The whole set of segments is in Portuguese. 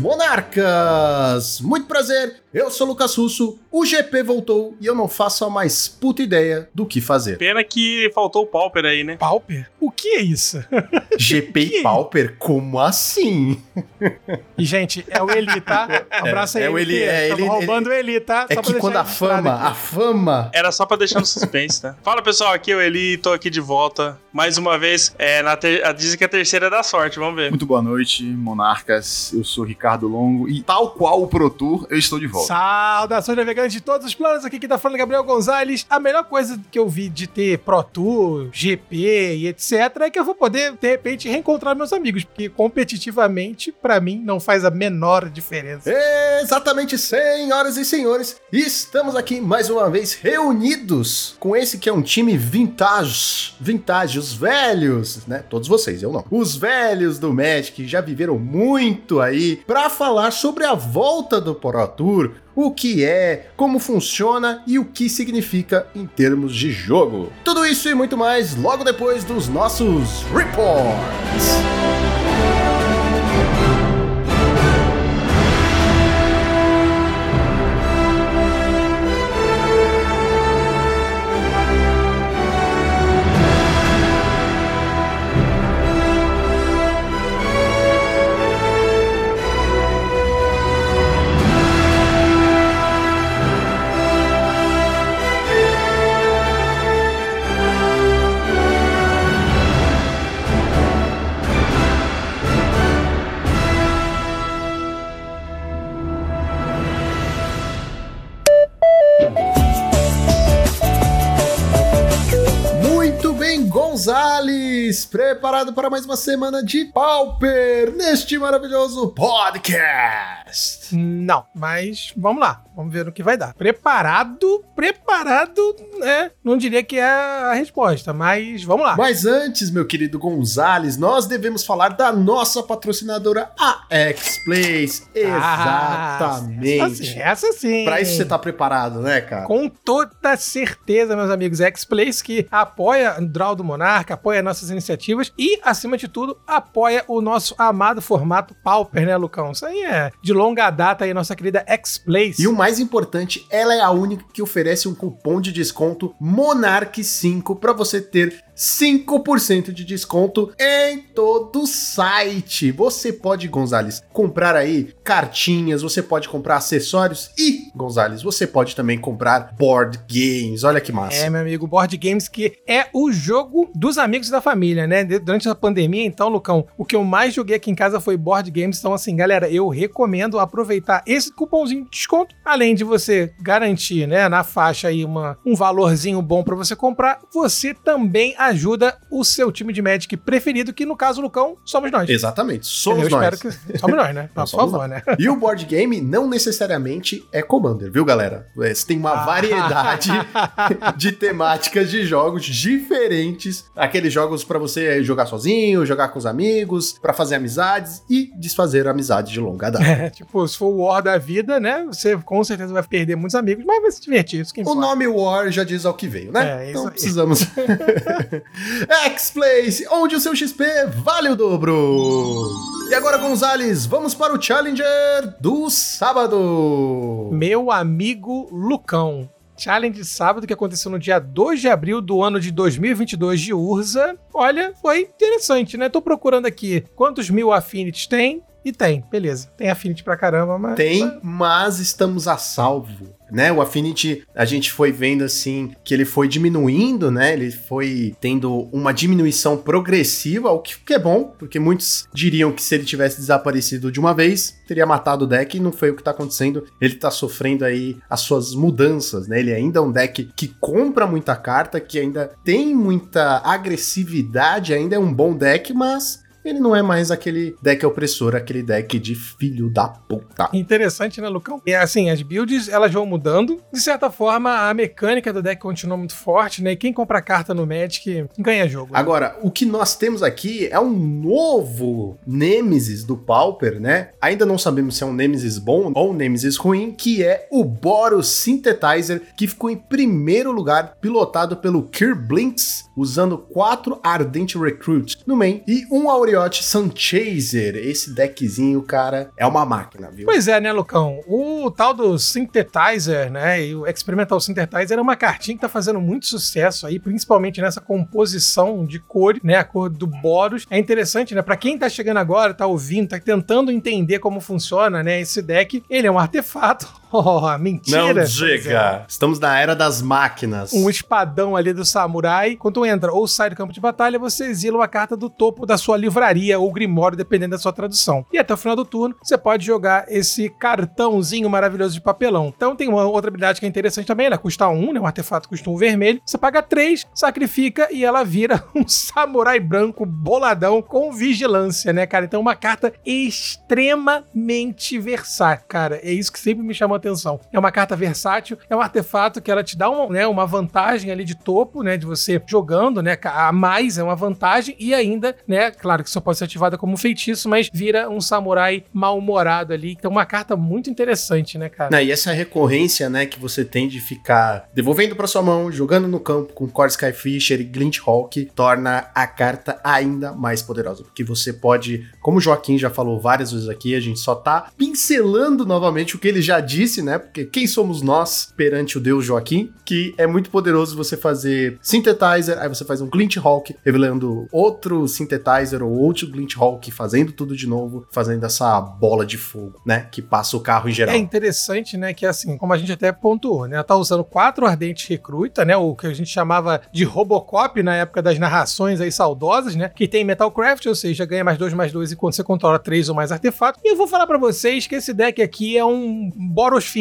monarcas! Muito prazer, eu sou Lucas Russo, o GP voltou e eu não faço a mais puta ideia do que fazer. Pena que faltou o Pauper aí, né? Pauper? O que é isso? GP e Pauper? Como assim? E, gente, é o Eli, tá? Abraço aí. É o Eli, é, Tamo ele- roubando o Eli, tá? É Só pra que quando a fama, aqui. a fama Era só pra deixar no suspense, tá? Fala pessoal, aqui é o Eli, tô aqui de volta. Mais uma vez, é, na ter... dizem que a terceira é da sorte, vamos ver. Muito boa noite, monarcas. Eu sou Ricardo Longo e, tal qual o Pro Tour, eu estou de volta. Saudações navegantes de todos os planos, aqui que tá falando é Gabriel Gonzalez. A melhor coisa que eu vi de ter Pro Tour, GP e etc é que eu vou poder, de repente, reencontrar meus amigos, porque competitivamente, pra mim, não faz a menor diferença. Exatamente, senhoras e senhores, estamos aqui mais uma vez reunidos com esse que é um time vintage, vintage, os velhos, né? Todos vocês, eu não. Os velhos do Magic já viveram muito aí pra falar sobre a volta do Pro Tour, o que é, como funciona e o que significa em termos de jogo. Tudo isso e muito mais logo depois dos nossos reports. Bem, Gonzales, preparado para mais uma semana de Pauper neste maravilhoso podcast. Não, mas vamos lá, vamos ver o que vai dar. Preparado, preparado, né? Não diria que é a resposta, mas vamos lá. Mas antes, meu querido Gonzales, nós devemos falar da nossa patrocinadora, a X-Plays. Ah, Exatamente. Essa sim. Essa sim. Pra isso você tá preparado, né, cara? Com toda certeza, meus amigos, X-Plays que apoia o Draw do Monarca, apoia nossas iniciativas e, acima de tudo, apoia o nosso amado formato Pauper, né, Lucão? Isso aí é de longa data aí, nossa querida X-Plays. E o mais importante, ela é a única que oferece um cupom de desconto Monarch5 para você ter 5% de desconto em todo o site. Você pode, Gonzales, comprar aí cartinhas, você pode comprar acessórios e, Gonzales, você pode também comprar board games. Olha que massa. É, meu amigo, Board Games, que é o jogo dos amigos da família, né? Durante a pandemia, então, Lucão, o que eu mais joguei aqui em casa foi Board Games. Então, assim, galera, eu recomendo aproveitar esse cupomzinho de desconto. Além de você garantir, né, na faixa aí uma, um valorzinho bom pra você comprar, você também ajuda o seu time de Magic preferido, que no caso, Lucão, somos nós. Exatamente, somos eu nós. espero que. Somos nós, né? Por favor, né? E o board game não necessariamente é Commander, viu, galera? É, Você tem uma Ah. variedade de temáticas de jogos diferentes. Aqueles jogos pra você jogar sozinho, jogar com os amigos, pra fazer amizades e desfazer amizades de longa data. É, tipo, se for o War da vida, né? Você com certeza vai perder muitos amigos, mas vai se divertir. O importa. nome War já diz ao que veio, né? É, isso então precisamos. X-Place, onde o seu XP vale o dobro. E agora, Gonzales, vamos para o Challenger do sábado. Meu amigo Lucão. Challenge sábado que aconteceu no dia 2 de abril do ano de 2022 de Urza. Olha, foi interessante, né? Tô procurando aqui quantos mil affinities tem. E tem, beleza. Tem affinity pra caramba, mas. Tem, mas estamos a salvo. Né, o Affinity, a gente foi vendo assim que ele foi diminuindo, né? Ele foi tendo uma diminuição progressiva, o que que é bom, porque muitos diriam que se ele tivesse desaparecido de uma vez, teria matado o deck e não foi o que tá acontecendo. Ele tá sofrendo aí as suas mudanças, né? Ele ainda é um deck que compra muita carta, que ainda tem muita agressividade, ainda é um bom deck, mas ele não é mais aquele deck opressor, aquele deck de filho da puta. Interessante, né, Lucão? E assim, as builds elas vão mudando. De certa forma, a mecânica do deck continua muito forte, né? E quem compra carta no Magic ganha jogo. né? Agora, o que nós temos aqui é um novo Nemesis do Pauper, né? Ainda não sabemos se é um Nemesis bom ou um Nemesis ruim, que é o Boros Synthetizer, que ficou em primeiro lugar, pilotado pelo Kirblinks, usando quatro Ardent Recruit no main e um Aureate Moriot Sunchaser. Esse deckzinho, cara, é uma máquina, viu? Pois é, né, Lucão? O tal do Synthetizer, né, e o Experimental Synthetizer é uma cartinha que tá fazendo muito sucesso aí, principalmente nessa composição de cor, né, a cor do Boros. É interessante, né, pra quem tá chegando agora, tá ouvindo, tá tentando entender como funciona, né, esse deck, ele é um artefato Oh, mentira! Não diga! Estamos na era das máquinas. Um espadão ali do samurai. Quando entra ou sai do campo de batalha, você exila uma carta do topo da sua livraria ou grimório, dependendo da sua tradução. E até o final do turno, você pode jogar esse cartãozinho maravilhoso de papelão. Então tem uma outra habilidade que é interessante também, ela custa um, né? Um artefato custa um vermelho. Você paga três, sacrifica e ela vira um samurai branco boladão com vigilância, né, cara? Então uma carta extremamente versátil, cara. É isso que sempre me chamou atenção. É uma carta versátil, é um artefato que ela te dá uma, né, uma vantagem ali de topo, né, de você jogando, né, a mais é uma vantagem e ainda, né, claro que só pode ser ativada como feitiço, mas vira um samurai mal-humorado ali. Então uma carta muito interessante, né, cara? Não, e essa recorrência, né, que você tem de ficar devolvendo para sua mão, jogando no campo com Core Skyfisher e Glint Hawk, torna a carta ainda mais poderosa, porque você pode, como o Joaquim já falou várias vezes aqui, a gente só tá pincelando novamente o que ele já disse disse, né? Porque quem somos nós perante o deus Joaquim? Que é muito poderoso você fazer Synthetizer, aí você faz um Glint Hawk, revelando outro Synthetizer ou outro Glint Hawk, fazendo tudo de novo, fazendo essa bola de fogo, né? Que passa o carro em geral. É interessante, né? Que assim, como a gente até pontuou, né? Ela tá usando quatro ardentes recruta, né? O que a gente chamava de Robocop na época das narrações aí saudosas, né? Que tem Metalcraft, ou seja, ganha mais dois, mais dois enquanto você controla três ou mais artefatos. E eu vou falar para vocês que esse deck aqui é um Boros Boros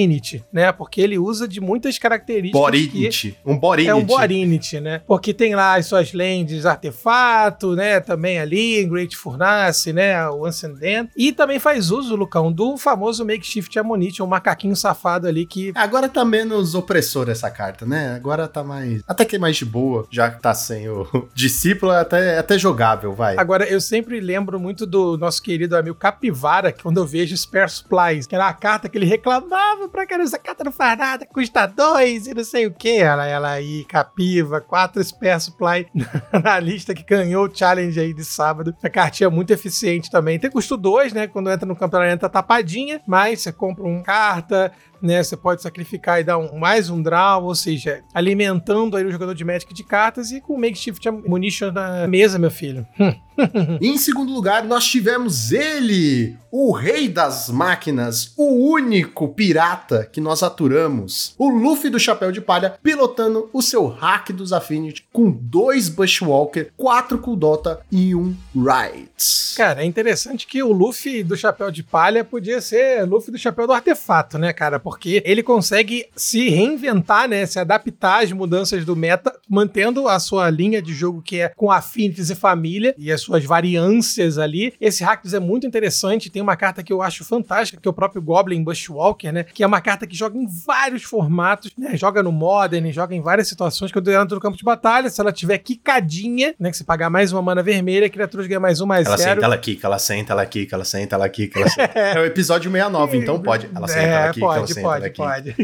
né? Porque ele usa de muitas características. Borinity. Um Borinity. É um Borinity, né? Porque tem lá as suas lentes artefato, né? Também ali, Great Furnace, né? O Ascendent. E também faz uso, Lucão, do famoso Makeshift Ammunition, um macaquinho safado ali que. Agora tá menos opressor essa carta, né? Agora tá mais. Até que mais de boa, já que tá sem o discípulo, é até, é até jogável, vai. Agora, eu sempre lembro muito do nosso querido amigo Capivara, quando eu vejo Spare Supplies, que era a carta que ele reclamava pra caramba, essa carta não faz nada, custa dois e não sei o que. Ela, ela aí, capiva, quatro Spare Supply na lista que ganhou o challenge aí de sábado. A cartinha é muito eficiente também. Tem custo dois, né? Quando entra no campeonato entra tapadinha, mas você compra uma carta, né? Você pode sacrificar e dar um, mais um draw, ou seja, alimentando aí o jogador de Magic de cartas e com o Makeshift Munition na mesa, meu filho. em segundo lugar, nós tivemos ele, o rei das máquinas, o único pirata que nós aturamos, o Luffy do Chapéu de Palha, pilotando o seu hack dos Affinity com dois Bushwalker, quatro Kuldota e um Rights. Cara, é interessante que o Luffy do Chapéu de Palha podia ser Luffy do Chapéu do Artefato, né, cara? Porque ele consegue se reinventar, né? Se adaptar às mudanças do meta, mantendo a sua linha de jogo que é com affinities e família e as suas variâncias ali. Esse Rakdos é muito interessante. Tem uma carta que eu acho fantástica, que é o próprio Goblin Bushwalker, né? Que é uma carta que joga em vários formatos, né? Joga no Modern, joga em várias situações. Quando ela entra no campo de batalha, se ela tiver quicadinha, né? Que você pagar mais uma mana vermelha, a criatura ganha mais um, mais ela zero. Senta, ela quica, ela senta, ela quica, ela senta, ela quica, ela senta. é o episódio 69, então pode. Ela senta, é, ela quica, pode, ela pode, pode.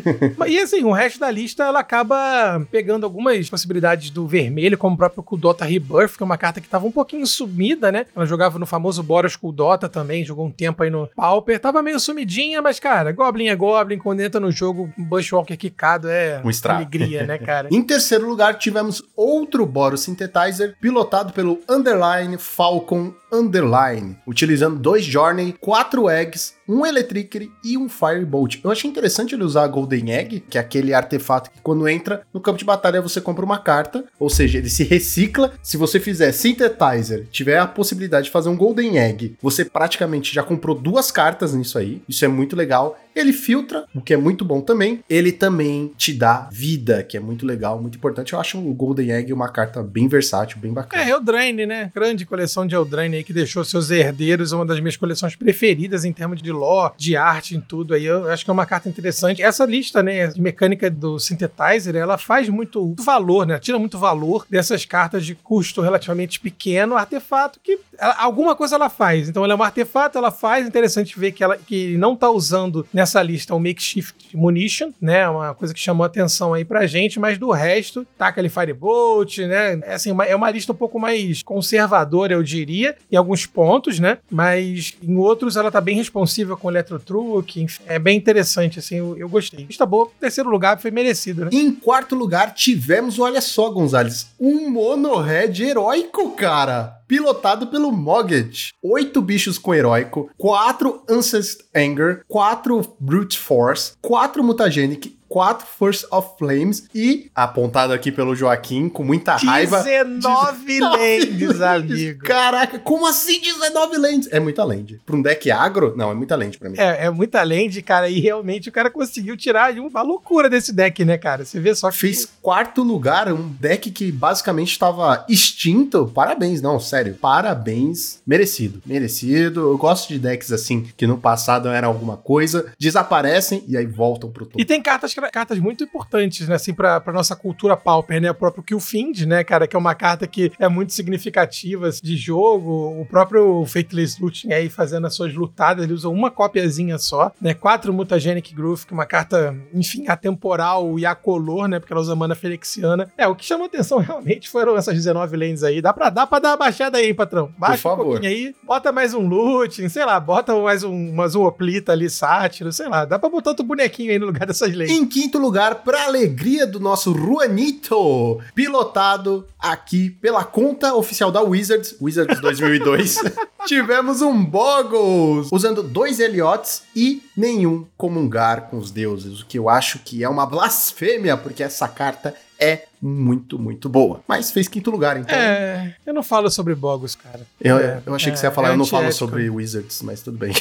e assim, o resto da lista ela acaba pegando algumas possibilidades do vermelho, como o próprio Kudota Rebirth, que é uma carta que tava um pouquinho sumida, né? Ela jogava no famoso Boros Kudota também, jogou um tempo aí no Pauper. Tava meio sumidinha, mas, cara, Goblin é Goblin, quando entra no jogo, Bushwalker quicado é um alegria, né, cara? em terceiro lugar, tivemos outro Boros Synthetizer, pilotado pelo Underline Falcon Underline, utilizando dois Journey, quatro Eggs, um Electricity e um Firebolt. Eu achei interessante ele usar a Golden Egg, que é aquele artefato que quando entra no campo de batalha você compra uma carta, ou seja, ele se recicla. Se você fizer Synthetizer, tiver a possibilidade de fazer um Golden Egg, você praticamente já comprou duas cartas nisso aí. Isso é muito legal. Ele filtra, o que é muito bom também. Ele também te dá vida, que é muito legal, muito importante. Eu acho o Golden Egg uma carta bem versátil, bem bacana. É, Eldraine, né? Grande coleção de Eldraine aí que deixou seus herdeiros uma das minhas coleções preferidas em termos de lore, de arte, em tudo aí. Eu acho que é uma carta interessante. Essa lista, né, de mecânica do Synthetizer, ela faz muito valor, né? Tira muito valor dessas cartas de custo relativamente pequeno, artefato que ela, alguma coisa ela faz. Então ela é um artefato, ela faz. Interessante ver que ela que não tá usando nessa lista o Makeshift Munition, né? Uma coisa que chamou atenção aí pra gente, mas do resto, tá aquele Firebolt, né? É, assim, uma- é uma lista um pouco mais conservadora, eu diria, em alguns pontos, né? Mas em outros ela tá bem responsiva com enfim, é bem interessante, assim, eu, eu gostei. Lista boa, terceiro lugar foi merecido, né? Em quarto lugar, tivemos, olha só, Gonzalez, um monohead heróico, cara. Pilotado pelo Mogget. Oito bichos com heróico, quatro Ancest Anger, quatro Brute Force, quatro Mutagenic, quatro Force of Flames e, apontado aqui pelo Joaquim, com muita raiva... 19 lands, amigo. Caraca, como assim 19 lands? É muita land. Pra um deck agro? Não, é muita land pra mim. É, é muita land, cara, e realmente o cara conseguiu tirar uma loucura desse deck, né, cara? Você vê só que. Fez quarto lugar, um deck que basicamente estava extinto. Parabéns, não, sério. Parabéns. Merecido, merecido. Eu gosto de decks assim, que no passado eram alguma coisa, desaparecem e aí voltam pro topo. E tem cartas, cartas muito importantes, né, assim, pra, pra nossa cultura pauper, né? O próprio Killfind, né, cara, que é uma carta que é muito significativa de jogo. O próprio Fateless Looting aí fazendo as suas lutadas, ele usa uma cópiazinha só, né? Quatro Mutagenic Groove, que é uma carta, enfim, atemporal e acolor, né? Porque ela usa mana felixiana. É, o que chamou atenção realmente foram essas 19 lanes aí. Dá pra, dá pra dar uma baixada aí, patrão. Baixa Por favor. um pouquinho aí, bota mais um looting, sei lá, bota mais um, mais um oplita ali, sátiro, sei lá. Dá pra botar outro bonequinho aí no lugar dessas lanes. Em quinto lugar, pra alegria do nosso Juanito, pilotado aqui pela conta oficial da Wizards, Wizards 2002, tivemos um Boggles, usando dois Eliots e nenhum comungar com os deuses, o que eu acho que é uma blasfêmia, porque essa carta é muito, muito boa. Mas fez quinto lugar, então. É, eu não falo sobre Bogus, cara. eu, é, eu achei que é, você ia falar, é eu não falo sobre Wizards, mas tudo bem.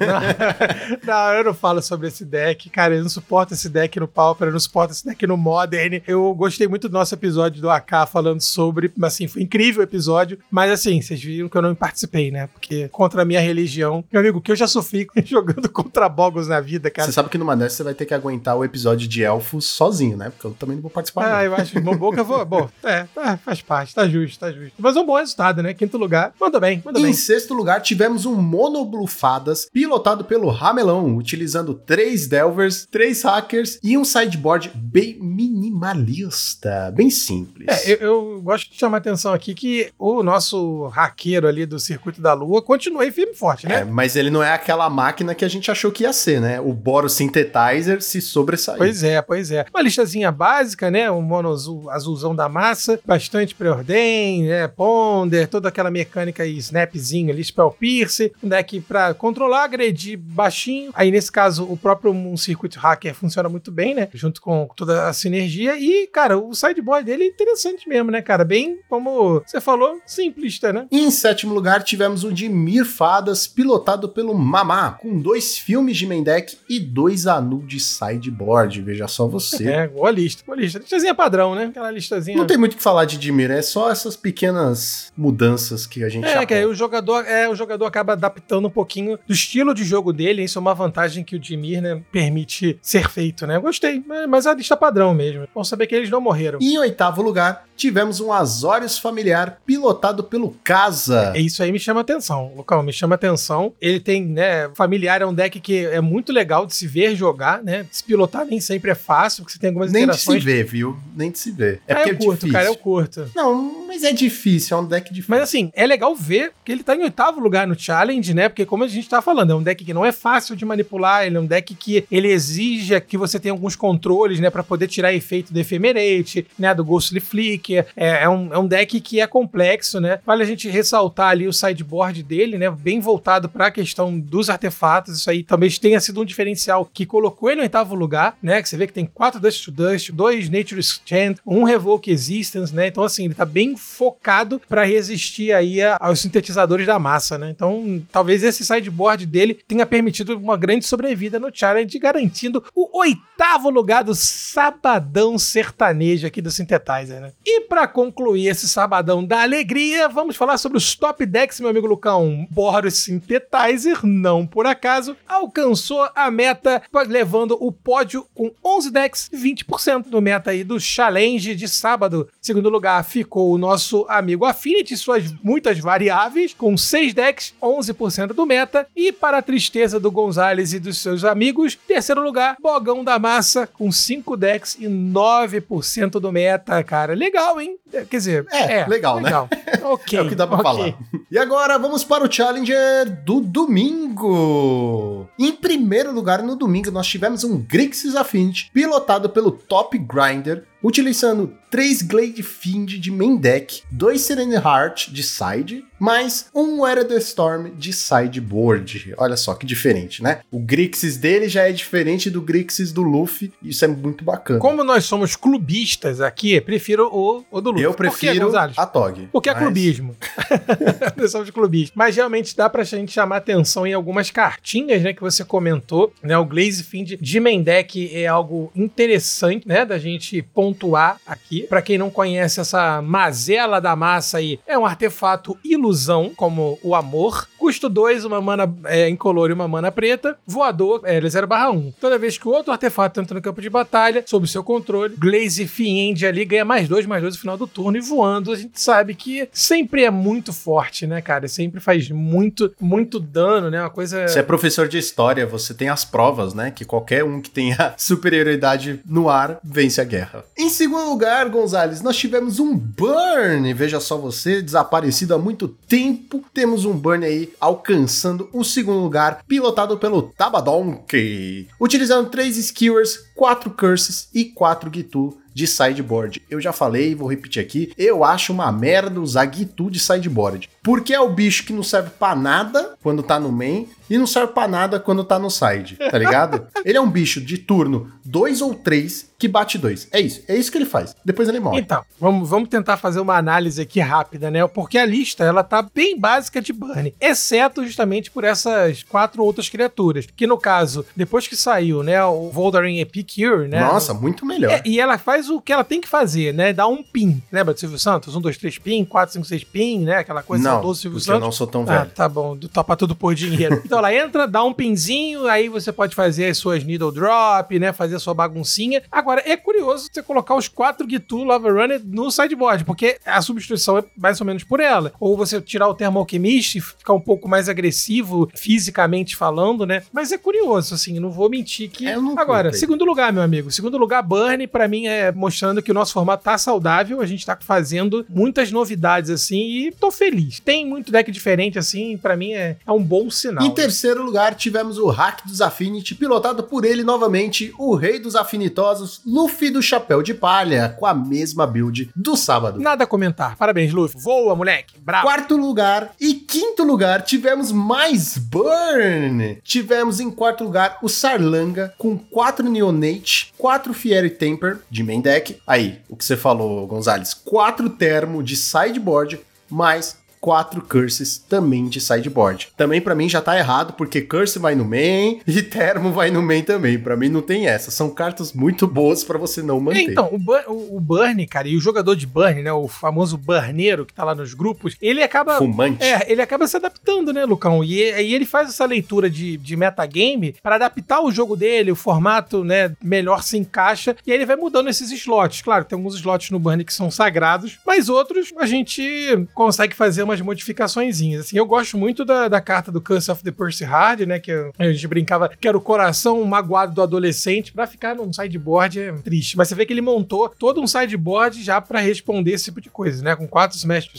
Não, não, eu não falo sobre esse deck, cara. Eu não suporto esse deck no Pauper, eu não suporto esse deck no Modern. Eu gostei muito do nosso episódio do AK falando sobre, assim, foi incrível o episódio. Mas assim, vocês viram que eu não participei, né? Porque contra a minha religião, meu amigo, que eu já sofri jogando contra Bogus na vida, cara. Você sabe que numa dessas você vai ter que aguentar o episódio de elfos sozinho, né? Porque eu também não vou participar. não. Ah, eu acho que no boca vou. Bom, é, tá, faz parte, tá justo, tá justo. Mas um bom resultado, né? Quinto lugar. Manda bem, manda Em bem. sexto lugar, tivemos um monoblufadas pilotado pelo Ramelão, utilizando três Delvers, três hackers e um sideboard bem minimalista, bem simples. É, eu, eu gosto de chamar a atenção aqui que o nosso haqueiro ali do Circuito da Lua continua aí firme e forte, né? É, mas ele não é aquela máquina que a gente achou que ia ser, né? O Boro Synthetizer se sobressaiu. Pois é, pois é. Uma listazinha básica, né? Um mono azul, azulzão da massa, bastante preordem, né? Ponder, toda aquela mecânica aí, snapzinho ali, spell pierce, um deck pra controlar, agredir baixinho. Aí, nesse caso, o próprio um circuito hacker funciona muito bem, né? Junto com toda a sinergia. E, cara, o sideboard dele é interessante mesmo, né, cara? Bem, como você falou, simplista, né? E em sétimo lugar, tivemos o de Mirfadas, pilotado pelo Mamá, com dois filmes de main deck e dois Anu de sideboard. Veja só você. É, boa lista, boa lista. Listazinha padrão, né? Aquela listazinha. Não tem muito o que falar de Dimir, é só essas pequenas mudanças que a gente É, que aí o jogador, é, o jogador acaba adaptando um pouquinho do estilo de jogo dele. Isso é uma vantagem que o Dimir, né, permite ser feito, né? Eu gostei, mas- mas é a lista padrão mesmo. Bom saber que eles não morreram. E em oitavo lugar, tivemos um Azorius familiar pilotado pelo Casa. É Isso aí me chama atenção, Lucão, me chama atenção. Ele tem, né, familiar é um deck que é muito legal de se ver jogar, né? Se pilotar nem sempre é fácil, porque você tem algumas Nem de se interações. ver, viu? Nem de se. É Ah, porque eu é curto, difícil. cara, eu curto. Não, mas é difícil, é um deck difícil. Mas assim, é legal ver que ele tá em oitavo lugar no challenge, né? Porque como a gente tá falando, é um deck que não é fácil de manipular, ele é um deck que ele exige que você tenha alguns controles, né, Pra poder tirar efeito do Ephemerate, né, do Ghostly Flicker. É, é um, é um deck que é complexo, né? Vale a gente ressaltar ali o sideboard dele, né, bem voltado pra questão dos artefatos. Isso aí talvez tenha sido um diferencial que colocou ele no oitavo lugar, né? Que você vê que tem quatro Dust to Dust, dois Nature's Chant, um Revoke Existence, né? Então assim, ele tá bem focado pra resistir aí aos sintetizadores da massa, né? Então, talvez esse sideboard dele tenha permitido uma grande sobrevida no challenge, garantindo o oitavo lugar do sabadão sertanejo aqui do Synthetizer, né? E pra concluir esse sabadão da alegria, vamos falar sobre os top decks, meu amigo Lucão. Boros Synthetizer, não por acaso, alcançou a meta, levando o pódio com 11 decks, 20% do meta aí do challenge de sábado. Segundo lugar ficou o nosso amigo Affinity, suas muitas variáveis, com 6 decks, 11% do meta. E para a tristeza do Gonzalez e dos seus amigos, terceiro lugar, Bogão da Massa, com 5 decks e 9% do meta, cara. Legal, hein? Quer dizer, É, é, legal, né? Ok. É o que dá pra ok. falar. E agora vamos para o Challenger do domingo. Em primeiro lugar, no domingo, nós tivemos um Grixis Affinity, pilotado pelo Top Grinder, utilizando 3 Glade Fiend de main deck, 2 Serene Heart de side, mais um Era the Storm de sideboard. Olha só que diferente, né? O Grixis dele já é diferente do Grixis do Luffy, isso é muito bacana. Como nós somos clubistas aqui, prefiro o, o do Luffy. Eu quê, prefiro Gonzalez? a Tog. Porque é mas- clubismo. Nós somos clubistas. Mas realmente dá pra gente chamar atenção em algumas cartinhas, né, que você comentou, né? O Glaze Fiend de main deck é algo interessante, né, da gente pontuar aqui. Pra quem não conhece essa mazela da massa aí, é um artefato ilusão, como o amor. Custo 2, uma mana é, incolor e uma mana preta. Voador, é, ele é 0/1. Toda vez que outro artefato entra no campo de batalha, sob seu controle, Glaze Fiend ali ganha mais dois, mais dois no final do turno. E voando, a gente sabe que sempre é muito forte, né, cara? Sempre faz muito, muito dano, né? Uma coisa. Você é professor de história, você tem as provas, né? Que qualquer um que tenha superioridade no ar vence a guerra. Em segundo lugar, Gonzalez, nós tivemos um Burn. Veja só você, desaparecido há muito tempo. Temos um Burn aí alcançando o segundo lugar, pilotado pelo Tabadonk. Utilizando três Skewers, quatro Curses e quatro Gitu de sideboard. Eu já falei, vou repetir aqui, eu acho uma merda usar Gitu de sideboard. Porque é o bicho que não serve pra nada quando tá no main e não serve pra nada quando tá no side, tá ligado? ele é um bicho de turno 2 ou 3 que bate 2. É isso, é isso que ele faz. Depois ele morre. Então, vamos, vamos tentar fazer uma análise aqui rápida, né? Porque a lista, ela tá bem básica de burn, exceto justamente por essas quatro outras criaturas, que no caso, depois que saiu, né, o Voldaren Epicure, né? Nossa, muito melhor. É, e ela faz o que ela tem que fazer, né? Dá um pin. Lembra do Silvio Santos? Um, dois, três pin, quatro, cinco, seis pin, né? Aquela coisa não, do Silvio porque eu Santos. não sou tão Ah, velho. tá bom, topa tudo por dinheiro. então ela entra, dá um pinzinho, aí você pode fazer as suas needle drop, né? Fazer a sua baguncinha. Agora, é curioso você colocar os quatro Gitu Lava Runner no sideboard, porque a substituição é mais ou menos por ela. Ou você tirar o Thermo Alchemist e ficar um pouco mais agressivo, fisicamente falando, né? Mas é curioso, assim, não vou mentir que. É, Agora, aí. segundo lugar, meu amigo. Segundo lugar, Burn, pra mim, é mostrando que o nosso formato tá saudável. A gente tá fazendo muitas novidades, assim, e tô feliz. Tem muito deck diferente, assim, pra mim é, é um bom sinal. Em terceiro lugar, tivemos o Hack dos Affinity, pilotado por ele novamente, o rei dos afinitosos, Luffy do Chapéu de Palha, com a mesma build do sábado. Nada a comentar. Parabéns, Luffy. Voa, moleque. Bravo. Quarto lugar e quinto lugar, tivemos mais Burn. Tivemos em quarto lugar o Sarlanga com 4 Neonate, 4 Fiery Temper de main deck. Aí, o que você falou, Gonzalez? 4 Termo de sideboard, mais 4 Curses também de sideboard. Também pra mim já tá errado, porque Curse vai no main e Termo vai no main também. Pra mim não tem essa. São cartas muito boas pra você não manter. Então, o, Bur- o, o Burn, cara, e o jogador de Burn, né, o famoso burneiro que tá lá nos grupos, ele acaba Fumante. É, ele acaba se adaptando, né, Lucão? E aí ele faz essa leitura de, de metagame para adaptar o jogo dele, o formato, né, melhor se encaixa, e aí ele vai mudando esses slots. Claro, tem alguns slots no Burn que são sagrados, mas outros a gente consegue fazer umas modificaçõezinhas. Assim, eu gosto muito da, da carta do Curse of the Percy Hard, né, que a gente brincava que era o coração magoado do adolescente, pra ficar num sideboard é triste. Mas você vê que ele montou todo um sideboard já pra responder esse tipo de coisa, né, com quatro Smash to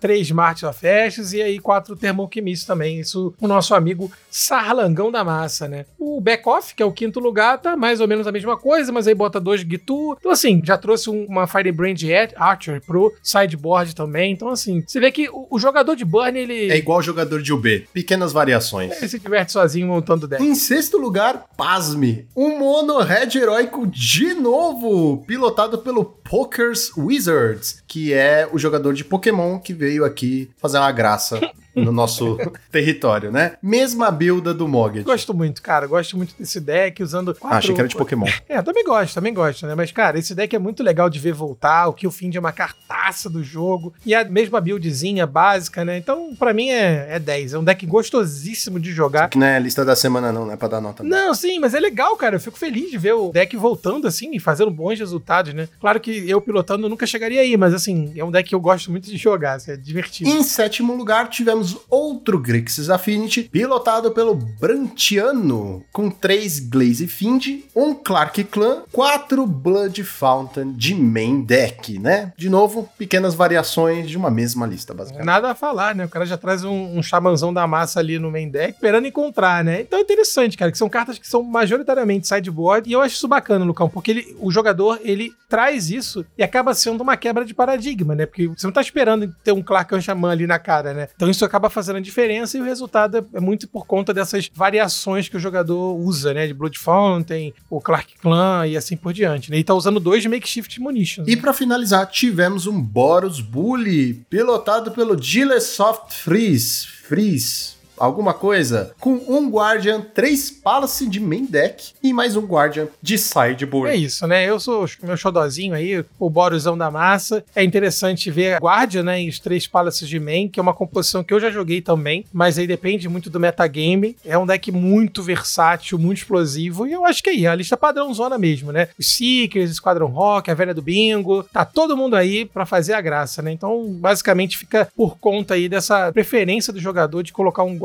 três March of Ashes e aí quatro Thermochemist também. Isso o nosso amigo Sarlangão da Massa, né? O Back-Off, que é o quinto lugar, tá mais ou menos a mesma coisa, mas aí bota dois Gitu. Então, assim, já trouxe um- uma Firebrand Archer pro sideboard também. Então, assim, você vê que o, o jogador de Burn, ele, É igual jogador de UB. Pequenas variações. ele se diverte sozinho montando deck. Em sexto lugar, pasme, um mono red heróico de novo, pilotado pelo Pokers Wizards, que é o jogador de Pokémon que veio aqui fazer uma graça no nosso território, né? Mesma builda do Mogged. Gosto muito, cara. Gosto muito desse deck, usando quatro... Ah, achei que era de Pokémon. É, também gosto, também gosto, né? Mas, cara, esse deck é muito legal de ver voltar. O que o fim é uma cartaça do jogo. E a mesma buildzinha básica, né? Então, pra mim, é, é 10. É um deck gostosíssimo de jogar. Que não é a lista da semana, não, né? Pra dar nota. Não, sim, mas é legal, cara. Eu fico feliz de ver o deck voltando assim e fazendo bons resultados, né? Claro que eu pilotando nunca chegaria aí, mas assim, é um deck que eu gosto muito de jogar, assim, é divertido. Em sétimo lugar, tivemos outro Grixis Affinity, pilotado pelo Brantiano, com três Glaze Fiend, um Clark Clan, quatro Blood Fountain de main deck, né? De novo, pequenas variações de uma mesma lista, basicamente. Nada a falar, né? O cara já traz um, um chamanzão da massa ali no main deck, esperando encontrar, né? Então é interessante, cara, que são cartas que são majoritariamente sideboard, e eu acho isso bacana, Lucão, porque ele, o jogador, ele traz isso e acaba sendo uma quebra de paradigma, né? Porque você não tá esperando ter um Clark Xamã ali na cara, né? Então isso acaba fazendo a diferença e o resultado é muito por conta dessas variações que o jogador usa, né? De Blood Fountain, o Clark Clan e assim por diante, né? E tá usando dois Makeshift Munitions. E para finalizar, tivemos um Boros Bully, pilotado pelo Gilesoft Freeze. Freeze alguma coisa, com um Guardian, três Palace de main deck e mais um Guardian de sideboard. É isso, né? Eu sou meu xodozinho aí, o Borusão da massa. É interessante ver a Guardian, né, e os três Palaces de main, que é uma composição que eu já joguei também, mas aí depende muito do metagame. É um deck muito versátil, muito explosivo, e eu acho que aí, a lista padrão zona mesmo, né? Os Seekers, Esquadrão Rock, a Velha do Bingo, tá todo mundo aí para fazer a graça, né? Então, basicamente, fica por conta aí dessa preferência do jogador de colocar um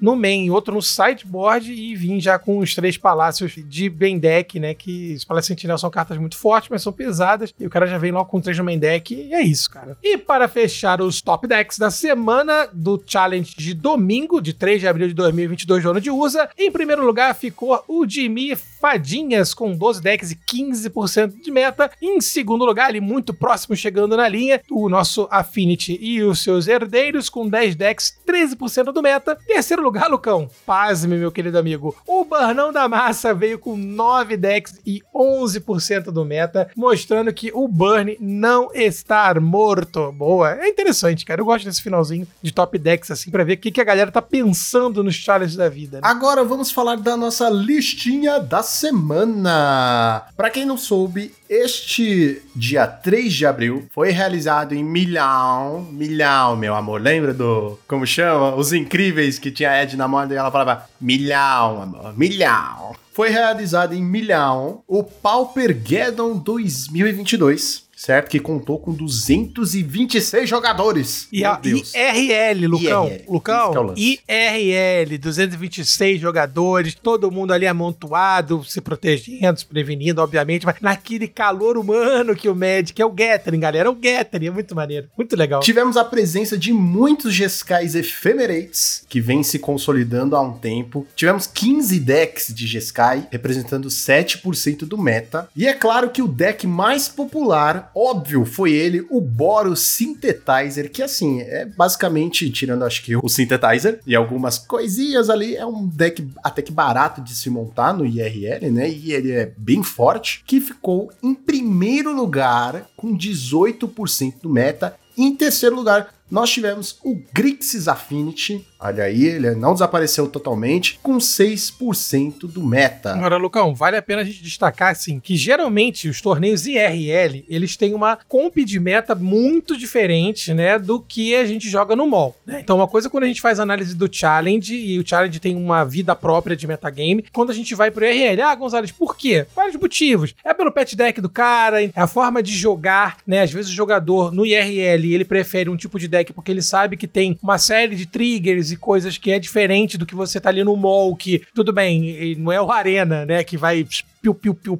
No main outro no sideboard e vir já com os três palácios de main deck, né? Que os Palácios Sentinel são cartas muito fortes, mas são pesadas. E o cara já vem logo com três no main deck e é isso, cara. E para fechar os top decks da semana do challenge de domingo, de 3 de abril de 2022 do ano de USA, em primeiro lugar ficou o Jimmy Fadinhas com 12 decks e 15% de meta. Em segundo lugar, ali muito próximo chegando na linha, o nosso Affinity e os seus herdeiros com 10 decks, 13% do meta. Terceiro lugar, Lucão. Pasme, meu querido amigo. O Barnão da Massa veio com 9 decks e 11% do meta, mostrando que o Burn não está morto. Boa. É interessante, cara. Eu gosto desse finalzinho de top decks, assim, pra ver o que, que a galera tá pensando nos challenges da vida. Né? Agora vamos falar da nossa listinha da semana. Pra quem não soube, este dia 3 de abril foi realizado em Milhão. Milhão, meu amor. Lembra do. Como chama? Os incríveis que tinha a Ed na moda e ela falava Milhão, amor. Milhão. Foi realizado em Milhão o Paupergeddon 2022 certo? Que contou com 226 jogadores. E a IRL, Lucão. IRL. Lucão, é IRL, 226 jogadores, todo mundo ali amontoado, se protegendo, se prevenindo, obviamente, mas naquele calor humano que o Magic é o Gathering, galera. É o Gathering, é muito maneiro, muito legal. Tivemos a presença de muitos Geskais Ephemerates, que vem se consolidando há um tempo. Tivemos 15 decks de Jeskai, representando 7% do meta. E é claro que o deck mais popular óbvio, foi ele, o Boros Synthetizer, que assim, é basicamente, tirando acho que o Synthetizer e algumas coisinhas ali, é um deck até que barato de se montar no IRL, né? E ele é bem forte, que ficou em primeiro lugar com 18% do meta. Em terceiro lugar, nós tivemos o Grixis Affinity, olha aí, ele não desapareceu totalmente, com 6% do meta. Agora, Lucão, vale a pena a gente destacar, assim, que geralmente os torneios IRL, eles têm uma comp de meta muito diferente, né, do que a gente joga no mall, né? Então, uma coisa é quando a gente faz análise do challenge, e o challenge tem uma vida própria de metagame, quando a gente vai pro IRL, ah, Gonzalez, por quê? Vários motivos. É pelo pet deck do cara, é a forma de jogar, né? Às vezes o jogador no IRL, ele prefere um tipo de deck porque ele sabe que tem uma série de triggers e coisas que é diferente do que você tá ali no mall, que tudo bem, não é o Arena, né, que vai piu, piu, piu,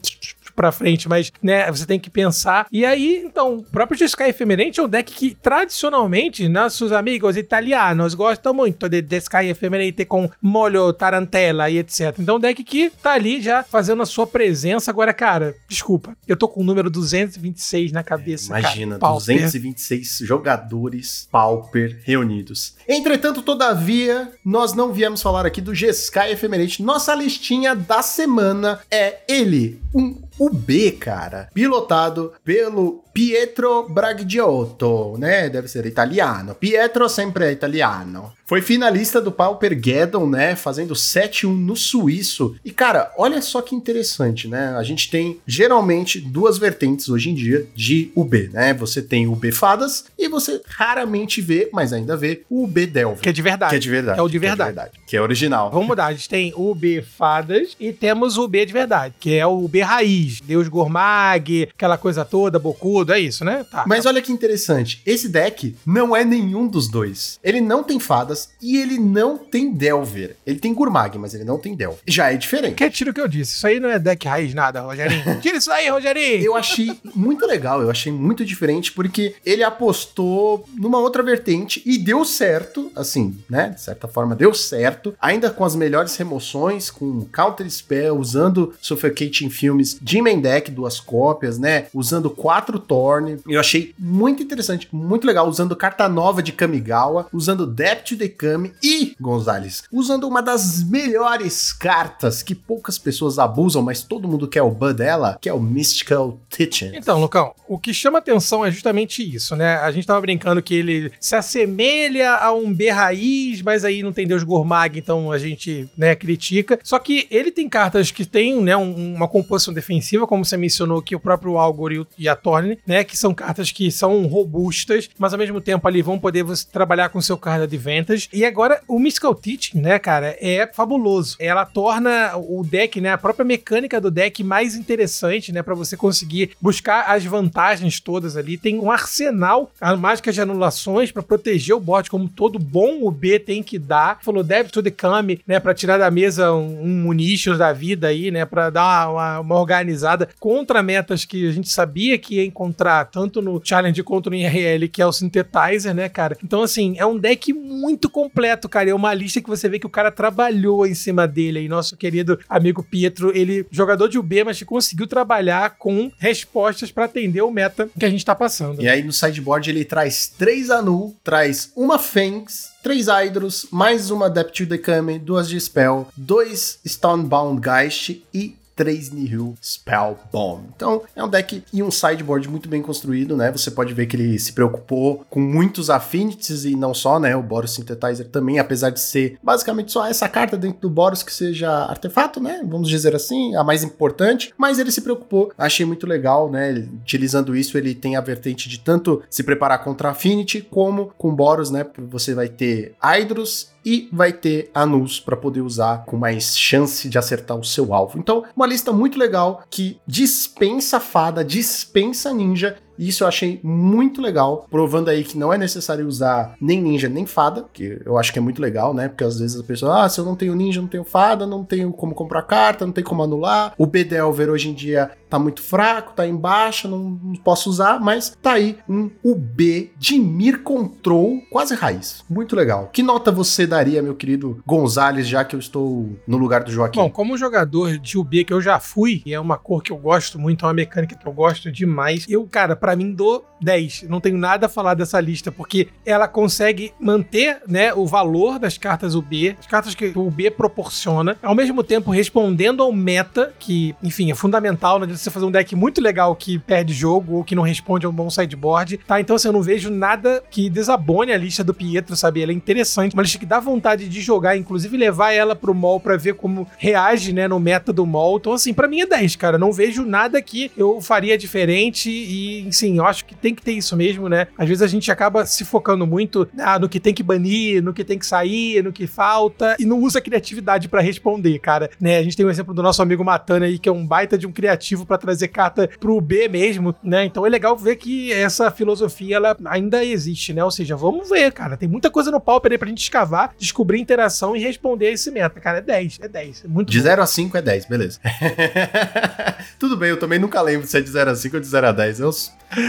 pra frente, mas, né, você tem que pensar. E aí, então, o próprio Jeskai Efemerente é um deck que, tradicionalmente, nossos amigos italianos gostam muito de Jeskai Efemerente com molho, tarantela e etc. Então, um deck que tá ali já fazendo a sua presença. Agora, cara, desculpa, eu tô com o número 226 na cabeça. É, imagina, cara, 226 jogadores Pauper reunidos. Entretanto, todavia, nós não viemos falar aqui do Jeskai Efemerente. Nossa listinha da semana é ele, um o B, cara, pilotado pelo Pietro Bragiotto, né? Deve ser italiano. Pietro sempre é italiano. Foi finalista do Paupergeddon, né? Fazendo 7-1 no suíço. E, cara, olha só que interessante, né? A gente tem geralmente duas vertentes hoje em dia de UB, né? Você tem o UB Fadas e você raramente vê, mas ainda vê, o UB Delver. Que é de verdade. Que é de verdade. É o de que verdade. Que é original. Vamos mudar. A gente tem o B Fadas e temos o B de verdade, que é o B Raiz. Deus Gormag, aquela coisa toda, bocudo, é isso, né? Tá. Mas olha que interessante, esse deck não é nenhum dos dois. Ele não tem fadas e ele não tem Delver. Ele tem Gurmag, mas ele não tem Delver. Já é diferente. Que tiro que eu disse. Isso aí não é deck raiz nada, Rogerinho. Tira isso aí, Rogerinho. Eu achei muito legal, eu achei muito diferente, porque ele apostou numa outra vertente e deu certo, assim, né? De certa forma, deu certo, ainda com as melhores remoções, com Counter Spell, usando Suffocating Filmes de main deck, duas cópias, né? Usando quatro Torn. Eu achei muito interessante, muito legal, usando carta nova de Kamigawa, usando Depth to the Kami e, Gonzalez, usando uma das melhores cartas que poucas pessoas abusam, mas todo mundo quer o ban dela, que é o Mystical Teaching. Então, Lucão, o que chama atenção é justamente isso, né? A gente tava brincando que ele se assemelha a um B raiz, mas aí não tem Deus Gormag, então a gente, né, critica. Só que ele tem cartas que tem, né, um- uma composição defensiva, como você mencionou aqui, o próprio Algor e a Thorn, né, que são cartas que são robustas, mas ao mesmo tempo ali vão poder você trabalhar com seu card advantage. E agora o Mystical Teaching, né, cara, é fabuloso. Ela torna o deck, né, a própria mecânica do deck mais interessante, né, para você conseguir buscar as vantagens todas ali. Tem um arsenal, a mágica de anulações para proteger o board, como todo bom UB tem que dar. Falou Debit to the Kami, né, para tirar da mesa um, um da vida aí, né, para dar uma, uma organizada contra metas que a gente sabia que ia encontrar tanto no Challenge quanto no IRL, que é o Synthetizer, né, cara? Então, assim, é um deck muito completo, cara. É uma lista que você vê que o cara trabalhou em cima dele aí. Nosso querido amigo Pietro, ele, jogador de UB, mas que conseguiu trabalhar com respostas para atender o meta que a gente tá passando. E aí no sideboard ele traz três Anu, traz uma Fangs, três Hydros, mais uma Depth to Kami, duas de Spell, dois Stonebound Geist e três Nihil Spell Bomb. Então é um deck e um sideboard muito bem construído, né? Você pode ver que ele se preocupou com muitos affinities e não só, né? O Boros Synthetizer também, apesar de ser basicamente só essa carta dentro do Boros que seja artefato, né? Vamos dizer assim, a mais importante, mas ele se preocupou. Achei muito legal, né? Utilizando isso, ele tem a vertente de tanto se preparar contra Affinity, como com Boros, né? Você vai ter Hydros e vai ter Anus para poder usar com mais chance de acertar o seu alvo. Então, uma lista muito legal que dispensa fada, dispensa ninja. Isso eu achei muito legal, provando aí que não é necessário usar nem ninja nem fada, que eu acho que é muito legal, né? Porque às vezes a pessoa, ah, se eu não tenho ninja, não tenho fada, não tenho como comprar carta, não tem como anular. O Bedelver hoje em dia tá muito fraco, tá em baixa, não, não posso usar, mas tá aí um UB de Mir Control, quase raiz. Muito legal. Que nota você daria, meu querido Gonzales, já que eu estou no lugar do Joaquim? Bom, como jogador de UB que eu já fui, e é uma cor que eu gosto muito, é uma mecânica que eu gosto demais, eu, cara, pra mim dou 10. Não tenho nada a falar dessa lista, porque ela consegue manter, né, o valor das cartas UB, as cartas que o UB proporciona, ao mesmo tempo respondendo ao meta, que, enfim, é fundamental, não adianta você fazer um deck muito legal que perde jogo ou que não responde a um bom sideboard, tá? Então, assim, eu não vejo nada que desabone a lista do Pietro, sabe? Ela é interessante, uma lista que dá vontade de jogar, inclusive levar ela pro mall pra ver como reage, né, no meta do mall. Então, assim, pra mim é 10, cara. Não vejo nada que eu faria diferente e, sim, eu acho que tem que ter isso mesmo, né? Às vezes a gente acaba se focando muito ah, no que tem que banir, no que tem que sair, no que falta e não usa a criatividade pra responder, cara. Né? A gente tem o exemplo do nosso amigo Matana aí, que é um baita de um criativo pra trazer carta pro B mesmo, né? Então é legal ver que essa filosofia ela ainda existe, né? Ou seja, vamos ver, cara. Tem muita coisa no Pauper aí pra gente escavar, descobrir interação e responder a esse meta, cara. É 10, é 10. É muito De bom. 0 a 5 é 10, beleza. Tudo bem, eu também nunca lembro se é de 0 a 5 ou de 0 a 10. Eu,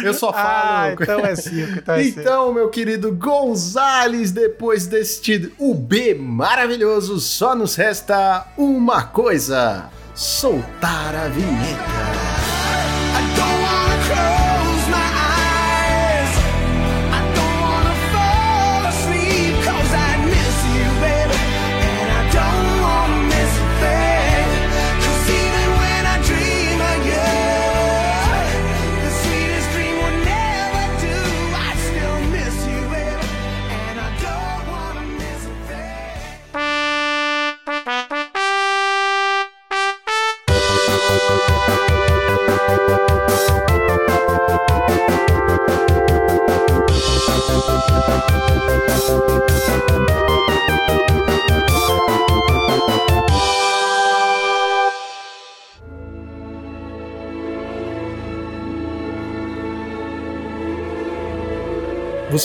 eu só falo. Ah, então é 5, então é 5. Então, meu querido Gonzales, depois deste UB maravilhoso, só nos resta uma coisa: soltar a vinheta.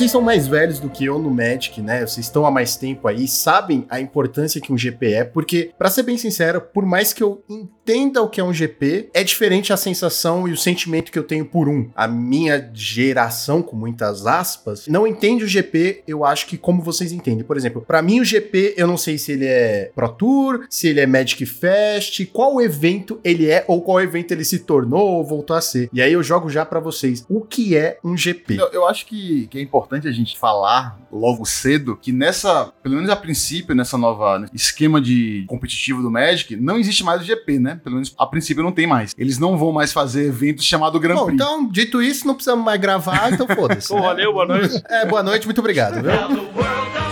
Vocês são mais velhos do que eu no Magic, né? Vocês estão há mais tempo aí, sabem a importância que um GP é, porque, pra ser bem sincero, por mais que eu entenda o que é um GP, é diferente a sensação e o sentimento que eu tenho por um. A minha geração, com muitas aspas, não entende o GP, eu acho que como vocês entendem. Por exemplo, pra mim o GP, eu não sei se ele é Pro Tour, se ele é Magic Fest, qual evento ele é ou qual evento ele se tornou ou voltou a ser. E aí eu jogo já pra vocês. O que é um GP? Eu, eu acho que, que é importante a gente falar logo cedo que nessa, pelo menos a princípio, nessa nova esquema de competitivo do Magic, não existe mais o GP, né? Pelo menos a princípio não tem mais. Eles não vão mais fazer eventos chamado Grand Bom, Prix. então, dito isso, não precisamos mais gravar, então foda-se. Né? valeu, boa noite. É, boa noite, muito obrigado, viu?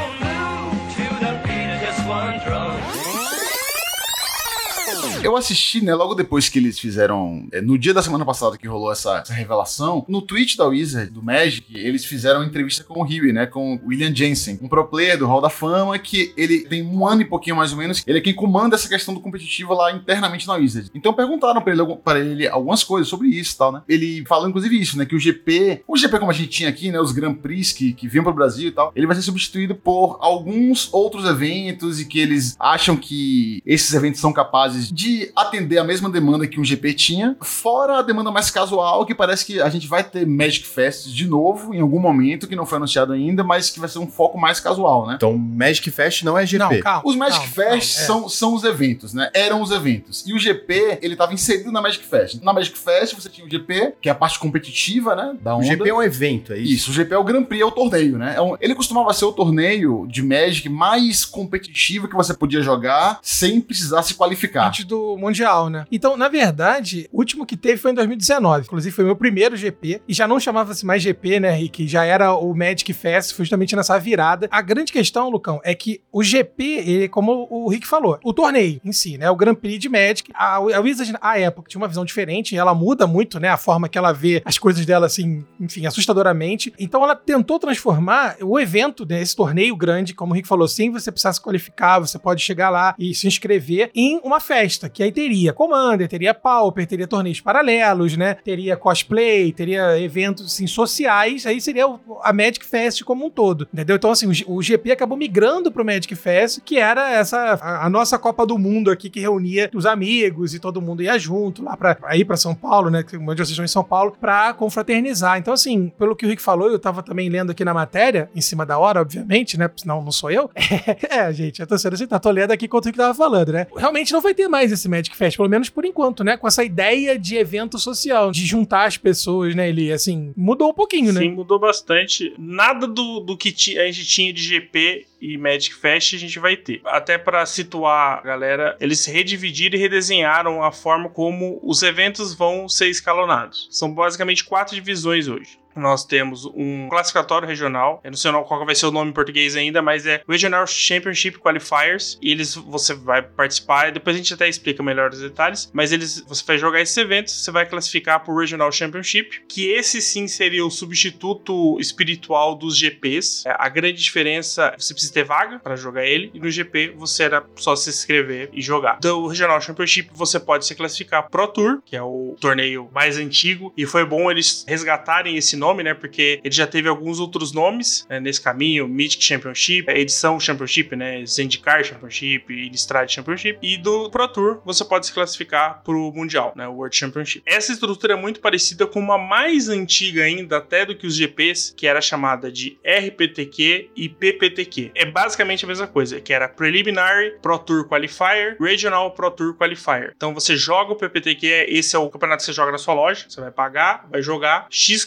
Eu assisti, né, logo depois que eles fizeram. é, no dia da semana passada que rolou essa, essa revelação, no Twitch da Wizard, do Magic, eles fizeram uma entrevista com o Huey, né? Com o William Jensen, um pro player do Hall da Fama, que ele tem um ano e pouquinho mais ou menos. Ele é quem comanda essa questão do competitivo lá internamente na Wizard. Então perguntaram pra ele, pra ele algumas coisas sobre isso e tal, né? Ele falou, inclusive, isso, né? Que o GP, o GP como a gente tinha aqui, né? Os Grand Prix que, que vinham pro Brasil e tal, ele vai ser substituído por alguns outros eventos e que eles acham que esses eventos são capazes de atender a mesma demanda que um GP tinha, fora a demanda mais casual, que parece que a gente vai ter Magic Fest de novo em algum momento, que não foi anunciado ainda, mas que vai ser um foco mais casual, né? Então, Magic Fest não é GP. Não, calma. Os Magic calma, Fest calma, é. são, são os eventos, né? Eram os eventos. E o GP, ele tava inserido na Magic Fest. Na Magic Fest você tinha o GP, que é a parte competitiva, né? Da O onda. GP é um evento, é isso? Isso, o GP é o Grand Prix, é o torneio, né? É um- ele costumava ser o torneio de Magic mais competitivo que você podia jogar sem precisar se qualificar. Antes do Mundial, né? Então, na verdade, o último que teve foi em 2019. Inclusive, foi o meu primeiro GP. E já não chamava-se mais GP, né, Rick? Já era o Magic Fest, justamente nessa virada. A grande questão, Lucão, é que o GP, ele, como o Rick falou, o torneio em si, né? O Grand Prix de Magic. A, a Wizard, à época, tinha uma visão diferente. Ela muda muito, né? A forma que ela vê as coisas dela, assim, enfim, assustadoramente. Então, ela tentou transformar o evento, né, esse torneio grande, como o Rick falou, sem você precisar se qualificar, você pode chegar lá e se inscrever em uma festa, que aí teria Commander, teria Pauper, teria torneios paralelos, né? Teria cosplay, teria eventos assim, sociais, aí seria a Magic Fest como um todo, entendeu? Então, assim, o, GP acabou migrando pro Magic Fest, que era essa a, a nossa Copa do Mundo aqui que reunia os amigos e todo mundo ia junto lá para ir para São Paulo, né? Onde vocês estão em São Paulo, pra confraternizar. Então, assim, pelo que o Rick falou, eu tava também lendo aqui na matéria, em cima da hora, obviamente, né? Senão não sou eu. é, gente, eu tô sendo assim, tá, tô lendo aqui enquanto o Rick tava falando, né? Realmente não vai ter mais esse Magic Fest, pelo menos por enquanto, né? Com essa ideia de evento social, de juntar as pessoas, né? Ele, assim, mudou um pouquinho, né? Sim, mudou bastante. Nada do, do que a gente tinha de GP e Magic Fest a gente vai ter. Até pra situar a galera, eles redividiram e redesenharam a forma como os eventos vão ser escalonados. São basicamente quatro divisões hoje. Nós temos um classificatório regional, eu não sei qual vai ser o nome em português ainda, mas é Regional Championship Qualifiers. E eles você vai participar, depois a gente até explica melhor os detalhes, mas eles você vai jogar esses eventos, você vai classificar pro Regional Championship, que esse sim seria o substituto espiritual dos GPs. É, A grande diferença, você precisa ter vaga para jogar ele, e no GP você era só se inscrever e jogar. Do Regional Championship você pode se classificar Pro Tour, que é o torneio mais antigo, e foi bom eles resgatarem esse nome, né? Porque ele já teve alguns outros nomes né, nesse caminho: Mythic Championship, a edição Championship, né? Zendikar Championship, Innistrad Championship. E do Pro Tour você pode se classificar pro Mundial, né? World Championship. Essa estrutura é muito parecida com uma mais antiga ainda, até do que os GPs, que era chamada de RPTQ e PPTQ. É basicamente a mesma coisa, que era Preliminary Pro Tour Qualifier, Regional Pro Tour Qualifier. Então você joga o PPTQ, esse é o campeonato que você joga na sua loja, você vai pagar, vai jogar, X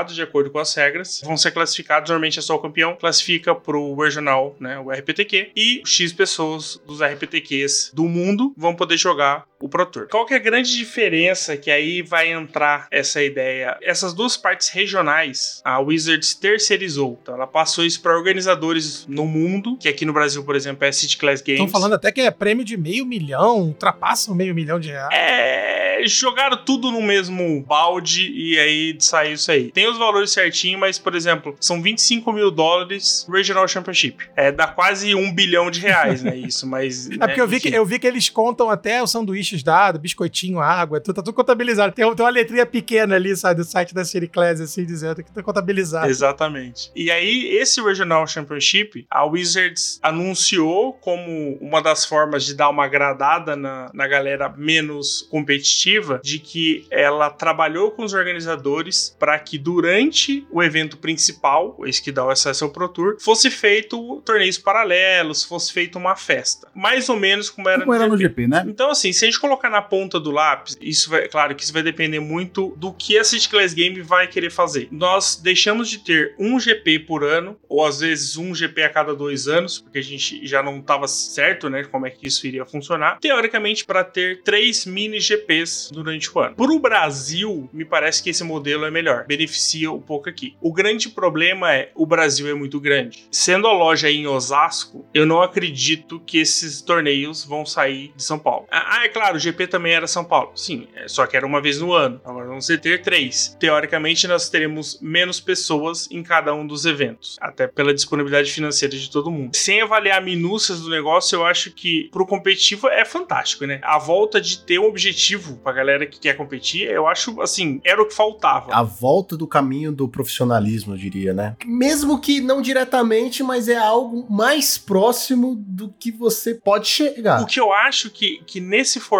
classificados de acordo com as regras, vão ser classificados, normalmente é só o campeão, classifica pro Regional, né, o RPTQ, e X pessoas dos RPTQs do mundo vão poder jogar o Pro Tour. Qual que é a grande diferença que aí vai entrar essa ideia? Essas duas partes regionais, a Wizards terceirizou. Então ela passou isso para organizadores no mundo, que aqui no Brasil, por exemplo, é a City Class Games. Estão falando até que é prêmio de meio milhão, ultrapassa o meio milhão de reais. É, jogaram tudo no mesmo balde e aí saiu isso aí. Tem os valores certinho, mas, por exemplo, são 25 mil dólares Regional Championship. É, dá quase um bilhão de reais, né? Isso, mas. É porque eu vi, que, eu vi que eles contam até os sanduíches dados, biscoitinho, água, tudo, tá tudo contabilizado. Tem, tem uma letrinha pequena ali, sabe, do site da Class, assim, dizendo que tá contabilizado. Exatamente. E aí, esse Regional Championship, a Wizards anunciou como uma das formas de dar uma agradada na, na galera menos competitiva, de que ela trabalhou com os organizadores para que durante o evento principal, esse que dá o acesso ao Pro Tour, fosse feito torneios paralelos, fosse feita uma festa. Mais ou menos como era, Como era no GP, né? então, assim, se a gente colocar na ponta do lápis, isso vai, claro que isso vai depender muito do que a City Class Game vai querer fazer. Nós deixamos de ter um GP por ano, ou às vezes um GP a cada dois anos, porque a gente já não estava certo, né, como é que isso iria funcionar. Teoricamente, para ter três mini GPs durante o ano. Para o Brasil, me parece que esse modelo é melhor, beneficia um pouco aqui. O grande problema é o Brasil é muito grande. Sendo a loja em Osasco, eu não acredito que esses torneios vão sair de São Paulo. Ah, é claro, o GP também era São Paulo. Sim, é, só que era uma vez no ano. Agora vamos ter três. Teoricamente, nós teremos menos pessoas em cada um dos eventos, até pela disponibilidade financeira de todo mundo. Sem avaliar minúcias do negócio, eu acho que pro competitivo é fantástico, né? A volta de ter um objetivo pra galera que quer competir, eu acho assim, era o que faltava. A volta do caminho do profissionalismo, eu diria, né? Mesmo que não diretamente, mas é algo mais próximo do que você pode chegar. O que eu acho que, que nesse formato,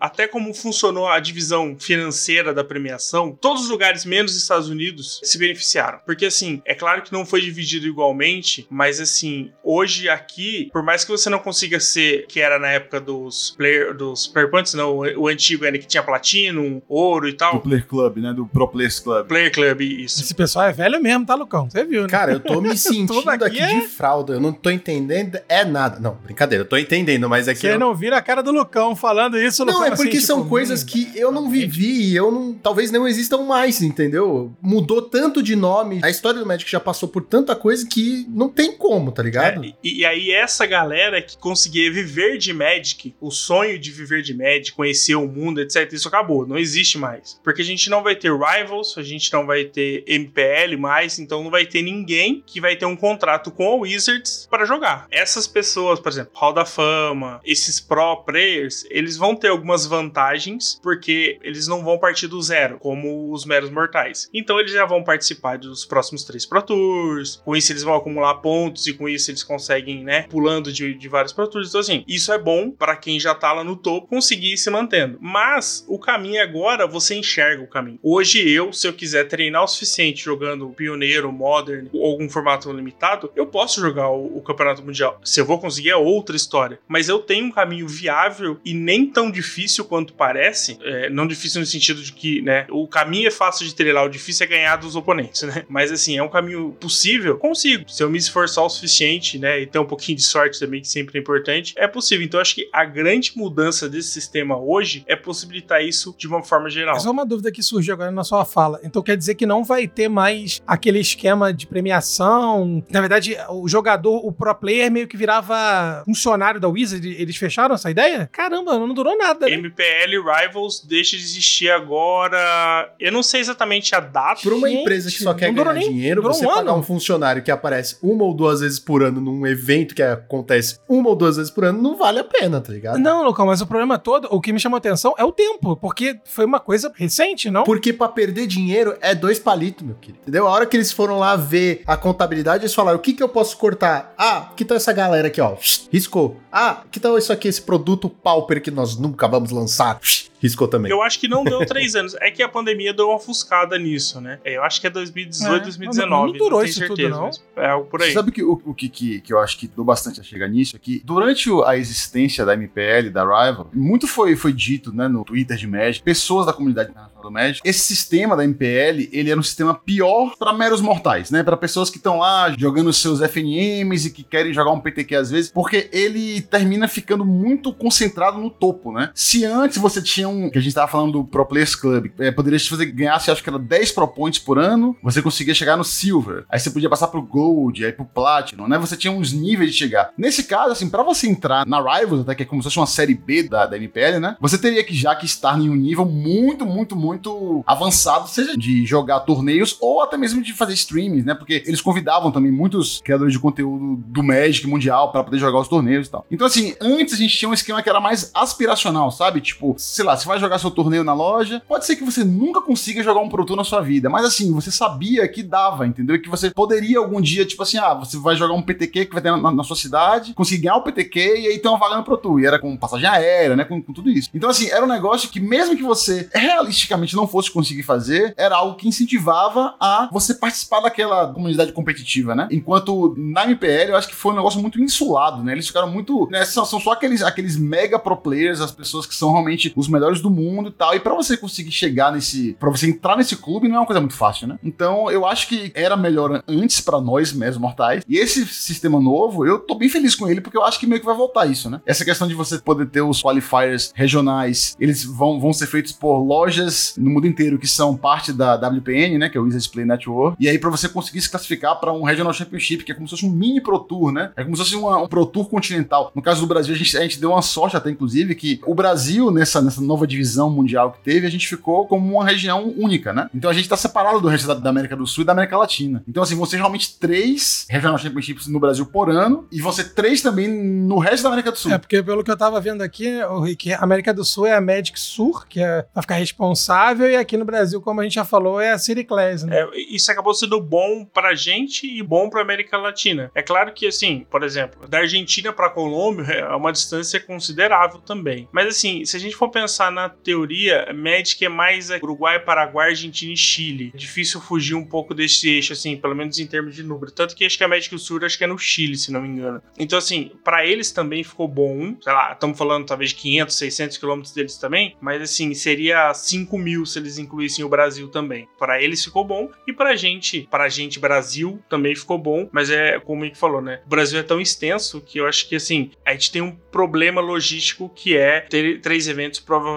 até como funcionou a divisão financeira da premiação, todos os lugares menos Estados Unidos se beneficiaram. Porque assim, é claro que não foi dividido igualmente, mas assim, hoje aqui, por mais que você não consiga ser, que era na época dos player, dos player points, não, o, o antigo ainda que tinha platinum, ouro e Do tal. Player Club, né? Do Pro Players Club. Player Club, isso. Esse pessoal é velho mesmo, tá, Lucão? Você viu, né? Cara, eu tô me sentindo aqui aqui, é- de fralda. Eu não tô entendendo. É nada. Não, brincadeira, eu tô entendendo, mas é que. Você eu- não vira a cara do Lucão falando isso, Não, é porque assim, são tipo, coisas hum, que eu não vivi e eu não. Talvez não existam mais, entendeu? Mudou tanto de nome. A história do Magic já passou por tanta coisa que não tem como, tá ligado? É, e, e aí, essa galera que conseguia viver de Magic, o sonho de viver de Magic, conhecer o mundo, etc., isso acabou, não existe mais. Porque a gente não vai ter Rivals, a gente não vai ter MPL mais, então não vai ter ninguém que vai ter um contrato com a Wizards para jogar. Essas pessoas, por exemplo, Hall da Fama, esses pro players, eles vão ter algumas vantagens, porque eles não vão partir do zero, como os meros mortais. Então eles já vão participar dos próximos três Pro Tours, com isso eles vão acumular pontos e com isso eles conseguem, né, pulando de, de vários Pro Tours. Então, assim, isso é bom para quem já tá lá no topo conseguir ir se mantendo. Mas o caminho agora, você enxerga o caminho. Hoje eu, se eu quiser treinar o suficiente jogando Pioneiro, Modern ou algum formato limitado, eu posso jogar o, o Campeonato Mundial. Se eu vou conseguir é outra história. Mas eu tenho um caminho viável e nem tão difícil quanto parece. É, não difícil no sentido de que, né, o caminho é fácil de trilhar, o difícil é ganhar dos oponentes, né? Mas assim, é um caminho possível, consigo. Se eu me esforçar o suficiente, né, e ter um pouquinho de sorte também, que sempre é importante, é possível. Então acho que a grande mudança desse sistema hoje é possibilitar isso de uma forma geral. É só uma dúvida que surgiu agora na sua fala. Então quer dizer que não vai ter mais aquele esquema de premiação? Na verdade, o jogador, o pro player meio que virava funcionário da Wizard. Eles fecharam essa ideia? Caramba, não durou nada, né? MPL Rivals deixa de existir agora. Eu não sei exatamente a data. Pra uma Gente, empresa que só quer ganhar nem- dinheiro, você um pagar ano. um funcionário que aparece uma ou duas vezes por ano num evento que acontece uma ou duas vezes por ano, não vale a pena, tá ligado? Não, Lucão, mas o problema todo, o que me chamou a atenção é o tempo, porque foi uma coisa recente, não? Porque pra perder dinheiro é dois palitos, meu querido. Entendeu? A hora que eles foram lá ver a contabilidade, eles falaram: o que que eu posso cortar? Ah, que tal essa galera aqui, ó? Riscou. Ah, que tal isso aqui, esse produto pauper que nós nunca vamos lançar? Riscou também. Eu acho que não deu três anos. É que a pandemia deu uma ofuscada nisso, né? É, Eu acho que é 2018, É, 2019. não- não durou tenho isso tudo, certeza, não. mas É algo por aí. Você sabe que, o, o que, que, que eu acho que deu bastante a chegar nisso é que durante a existência da MPL, da Rival, muito foi, foi dito né, no Twitter de Magic, pessoas da comunidade internacional do Magic. Esse sistema da MPL, ele era um sistema pior pra meros mortais, né? Pra pessoas que estão lá jogando seus FNMs e que querem jogar um PTQ às vezes, porque ele termina ficando muito concentrado no topo, né? Se antes você tinha um, que a gente tava falando do Pro Players Club, é, poderia fazer ganhar, se acho que era 10 Pro Points por ano, você conseguia chegar no Silver. Aí você podia passar pro Gold, aí pro Platinum, né? Você tinha uns níveis de chegar. Nesse caso, assim, pra você entrar na Rivals, até que é como se fosse uma série B da, da MPL, né? Você teria que já que estar em um nível muito, muito, muito avançado, seja de jogar torneios ou até mesmo de fazer streams, né? Porque eles convidavam também muitos criadores de conteúdo do Magic Mundial para poder jogar os torneios e tal. Então, assim, antes a gente tinha um esquema que era mais aspiracional, sabe? Tipo, sei lá, você vai jogar seu torneio na loja, pode ser que você nunca consiga jogar um Pro na sua vida, mas assim, você sabia que dava, entendeu? Que você poderia algum dia, tipo assim, ah, você vai jogar um PTQ que vai ter na, na sua cidade, conseguir ganhar o PTQ e aí ter uma vaga no Pro Tour. E era com passagem aérea, né? Com, com tudo isso. Então, assim, era um negócio que mesmo que você realisticamente não fosse conseguir fazer, era algo que incentivava a você participar daquela comunidade competitiva, né? Enquanto na MPL eu acho que foi um negócio muito insulado, né? Eles ficaram muito. Né, são, são só aqueles, aqueles mega pro players, as pessoas que são realmente os melhores do mundo e tal. E para você conseguir chegar nesse. para você entrar nesse clube não é uma coisa muito fácil, né? Então eu acho que era melhor antes para nós, mesmo mortais. E esse sistema novo, eu tô bem feliz com ele, porque eu acho que meio que vai voltar isso, né? Essa questão de você poder ter os qualifiers regionais, eles vão, vão ser feitos por lojas no mundo inteiro que são parte da WPN, né? Que é o Wizards Play Network. E aí, pra você conseguir se classificar para um Regional Championship, que é como se fosse um mini Pro Tour, né? É como se fosse uma- um Pro Tour continental. No caso do Brasil, a gente, a gente deu uma sorte até, inclusive, que o Brasil, nessa, nessa nova divisão mundial que teve, a gente ficou como uma região única, né? Então a gente tá separado do resto da, da América do Sul e da América Latina. Então, assim, ser realmente três Regional Championships no Brasil por ano e ser três também no resto da América do Sul. É, porque pelo que eu tava vendo aqui, o Rick, a América do Sul é a Magic Sur, que é pra ficar responsável, e aqui no Brasil, como a gente já falou, é a City Class, né? É, isso acabou sendo bom pra gente e bom pra América Latina. É claro que, assim, por exemplo, da Argentina pra Colômbia é uma distância considerável também. Mas, assim, se a gente for pensar na teoria, Magic é mais Uruguai, Paraguai, Argentina e Chile. É difícil fugir um pouco desse eixo, assim, pelo menos em termos de número. Tanto que acho que a Magic Sur acho que é no Chile, se não me engano. Então, assim, pra eles também ficou bom. Sei lá, estamos falando talvez de 500, 600 quilômetros deles também. Mas, assim, seria 5 mil se eles incluíssem o Brasil também. Pra eles ficou bom. E pra gente, pra gente Brasil, também ficou bom. Mas é como Mick falou, né? O Brasil é tão extenso que eu acho que, assim, a gente tem um problema logístico que é ter três eventos provavelmente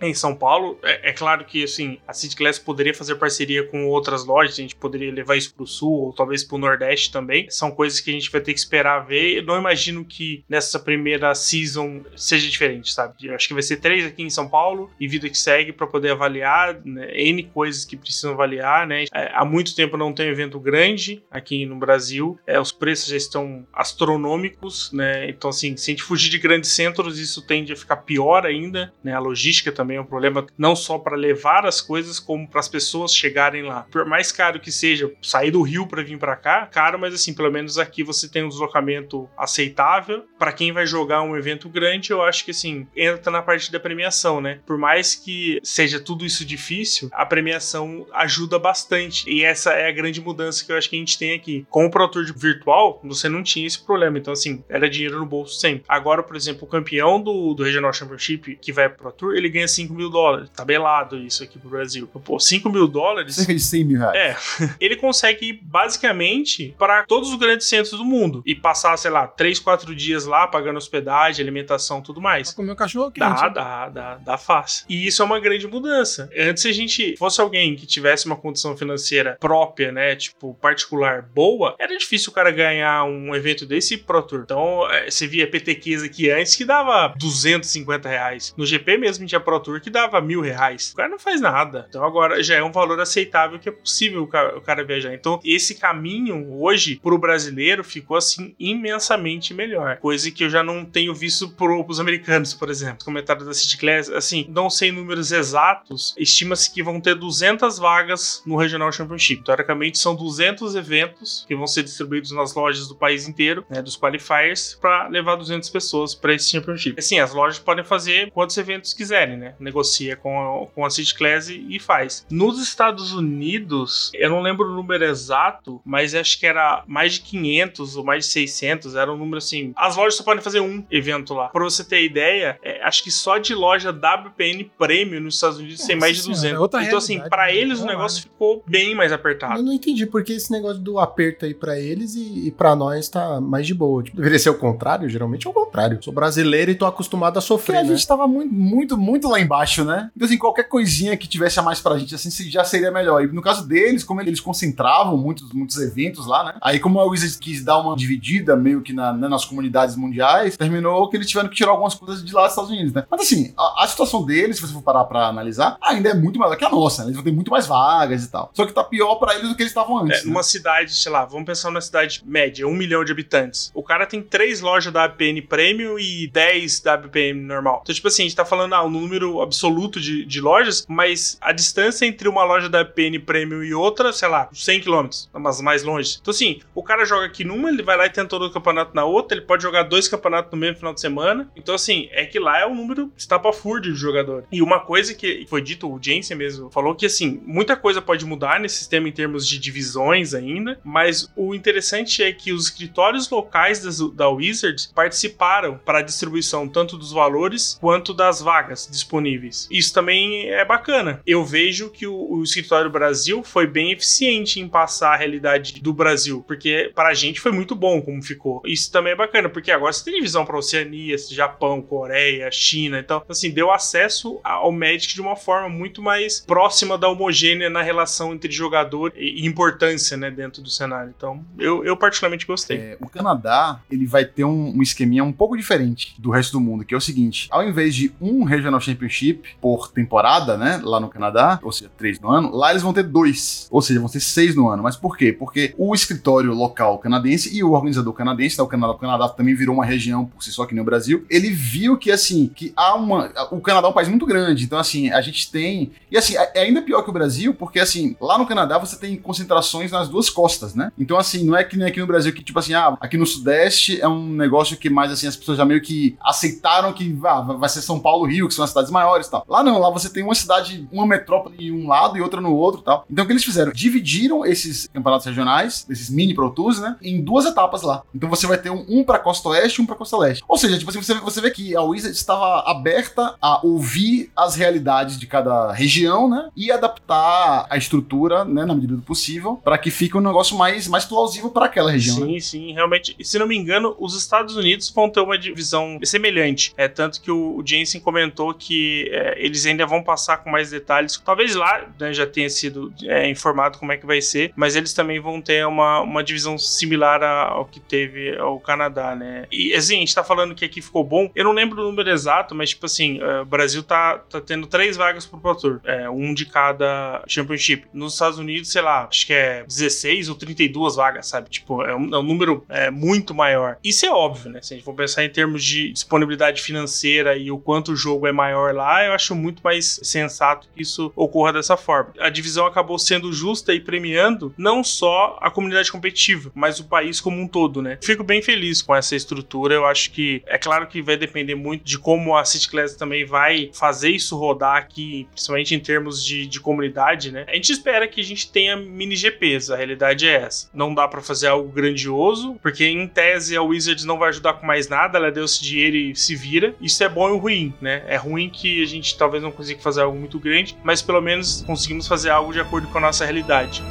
em São Paulo. É, é claro que, assim, a City Class poderia fazer parceria com outras lojas. A gente poderia levar isso pro Sul ou talvez pro Nordeste também. São coisas que a gente vai ter que esperar ver. Eu não imagino que nessa primeira season seja diferente, sabe? Eu acho que vai ser três aqui em São Paulo e vida que segue para poder avaliar né, N coisas que precisam avaliar, né? É, há muito tempo não tem evento grande aqui no Brasil. É, os preços já estão astronômicos, né? Então, assim, se a gente fugir de grandes centros, isso tende a ficar pior ainda, né? A logística também é um problema, não só para levar as coisas, como para as pessoas chegarem lá. Por mais caro que seja, sair do Rio para vir para cá, caro, mas assim, pelo menos aqui você tem um deslocamento aceitável. Para quem vai jogar um evento grande, eu acho que assim, entra na parte da premiação, né? Por mais que seja tudo isso difícil, a premiação ajuda bastante. E essa é a grande mudança que eu acho que a gente tem aqui. Com o Pro Tour virtual, você não tinha esse problema. Então, assim, era dinheiro no bolso sempre. Agora, por exemplo, o campeão do, do Regional Championship que vai pro Tour, ele ganha 5 mil dólares. Tabelado isso aqui pro Brasil. Pô, 5 mil dólares. Cerca de 100 mil reais. É, ele consegue ir basicamente para todos os grandes centros do mundo e passar, sei lá, 3, 4 dias lá pagando hospedagem, alimentação tudo mais. Pra comer um cachorro quente. Dá, dá, dá, dá fácil. E isso é uma grande mudança. Antes, se a gente fosse alguém que tivesse uma condição financeira própria, né, tipo, particular, boa, era difícil o cara ganhar um evento desse Pro Tour. Então, é, você via PTQs aqui antes que dava 250 reais. No GP mesmo tinha Pro Tour que dava mil reais. O cara não faz nada. Então, agora já é um valor aceitável que é possível o cara, o cara viajar. Então, esse caminho hoje pro brasileiro ficou assim imensamente melhor. Coisa que eu já não tenho visto pro, pros americanos, por exemplo. Comentário da City Class, assim, não sei números exatos, estima-se que vão ter 200 vagas no Regional Championship. Teoricamente, são 200 eventos que vão ser distribuídos nas lojas do país inteiro, né, dos qualifiers, para levar 200 pessoas para esse Championship. Assim, as lojas podem fazer quantos eventos quiserem, né? Negocia com a, com a City Class e, faz. Nos Estados Unidos, eu não lembro o número exato, mas acho que era mais de 500 ou mais de 600, era um número assim. As lojas só podem fazer um evento lá. Pra você ter ideia, é, acho que só de loja WPN Premium nos Estados Unidos sem mais de Nossa 200. senhora, então, assim, realidade, pra né? eles o Vamos lá, negócio né? ficou bem mais Eu apertado. não entendi porque esse negócio do aperto aí pra eles e, e pra nós tá mais de boa. Tipo, deveria ser o contrário, geralmente é o contrário. Sou brasileiro e tô acostumado a Porque sofrer, a né? gente tava muito, muito, muito lá embaixo, né? Então, assim, qualquer coisinha que tivesse a mais pra gente, assim, já seria melhor. E no caso deles, como eles concentravam muitos, muitos eventos lá, né? Aí, como a Wizards quis dar uma dividida meio que na- né, nas comunidades mundiais, terminou que eles tiveram que tirar algumas coisas de lá dos Estados Unidos, né? Mas, assim, a, a situação deles, se você for parar pra analisar, ainda é muito maior que a nossa, né? Eles vão ter muito mais vagas e tal. Só que tá pior pra eles do que eles estavam antes. É, né? numa cidade, sei lá, vamos pensar numa cidade média, um milhão de habitantes. O cara tem três lojas da APN Premium e 10 da APN normal. Então, tipo assim, a gente tá falando ah, um número absoluto de, de lojas, mas a distância entre uma loja da APN Premium e outra, sei lá, 100 km, mas mais longe. Então, assim, o cara joga aqui numa, ele vai lá e tenta todo o campeonato na outra, ele pode jogar dois campeonatos no mesmo final de semana. Então, assim, é que lá é um número estapafúrdio de jogador. E uma coisa que foi dito, o Jensen mesmo falou que, assim, muita coisa pode mudar nesse sistema em termos de divisões ainda, mas o interessante é que os escritórios locais das- da Wizards participaram para a distribuição tanto dos valores quanto das vagas disponíveis. Isso também é bacana. Eu vejo que o, o escritório Brasil foi bem eficiente em passar a realidade do Brasil, porque para a gente foi muito bom como ficou. Isso também é bacana, porque agora você tem divisão para Oceania, Japão, Coreia, China, então assim deu acesso ao Magic de uma forma muito mais próxima da homogênea na relação entre jogador e, e importância, né, dentro do cenário. Então, eu, eu particularmente gostei. É, o Canadá, ele vai ter um, um esqueminha um pouco diferente do resto do mundo, que é o seguinte, ao invés de um Regional Championship por temporada, né, lá no Canadá, ou seja, três no ano, lá eles vão ter dois, ou seja, vão ter seis no ano. Mas por quê? Porque o escritório local canadense e o organizador canadense, né, o Canadá, o Canadá também virou uma região por si só, que nem o Brasil, ele viu que, assim, que há uma... O Canadá é um país muito grande, então, assim, a gente tem... E, assim, é é ainda pior que o Brasil, porque, assim, lá no Canadá você tem concentrações nas duas costas, né? Então, assim, não é que nem aqui no Brasil, que, tipo assim, ah, aqui no Sudeste é um negócio que mais, assim, as pessoas já meio que aceitaram que ah, vai ser São Paulo, Rio, que são as cidades maiores e tal. Lá não, lá você tem uma cidade, uma metrópole em um lado e outra no outro tal. Então, o que eles fizeram? Dividiram esses campeonatos regionais, esses mini Pro Tours, né? Em duas etapas lá. Então, você vai ter um, um pra Costa Oeste e um pra Costa Leste. Ou seja, tipo assim, você, você vê que a Wizard estava aberta a ouvir as realidades de cada região, né? E adaptar a estrutura, né, na medida do possível, para que fique um negócio mais, mais plausível para aquela região. né? Sim, sim, realmente. E, Se não me engano, os Estados Unidos vão ter uma divisão semelhante. É tanto que o, o Jensen comentou que é, eles ainda vão passar com mais detalhes. Talvez lá né, já tenha sido é, informado como é que vai ser, mas eles também vão ter uma, uma divisão similar ao que teve ao Canadá, né? E assim, a gente tá falando que aqui ficou bom. Eu não lembro o número exato, mas tipo assim, é, o Brasil tá, tá tendo três vagas pro Pro Tour, é, um de cada Championship. Nos Estados Unidos, sei lá, acho que é 16 ou 32 vagas, sabe? Tipo, é um, é um número é, muito maior. Isso é óbvio, né? Se a gente for pensar em termos de disponibilidade financeira e o quanto o jogo é maior lá, eu acho muito mais sensato que isso ocorra dessa forma. A divisão acabou sendo justa e premiando não só a comunidade competitiva, mas o país como um todo, né? Fico bem feliz com essa estrutura. Eu acho que é claro que vai depender muito de como a City Class também vai fazer isso rodar aqui, principalmente em termos de, de comunidade, né? A gente espera que a gente tenha mini GPs, a realidade é essa. Não dá pra fazer algo grandioso, porque em tese a Wizards não vai ajudar com mais nada, ela deu esse dinheiro e se vira. Isso é bom e ruim, né? É ruim que a gente talvez não consiga fazer algo muito grande, mas pelo menos conseguimos fazer algo de acordo com a nossa realidade.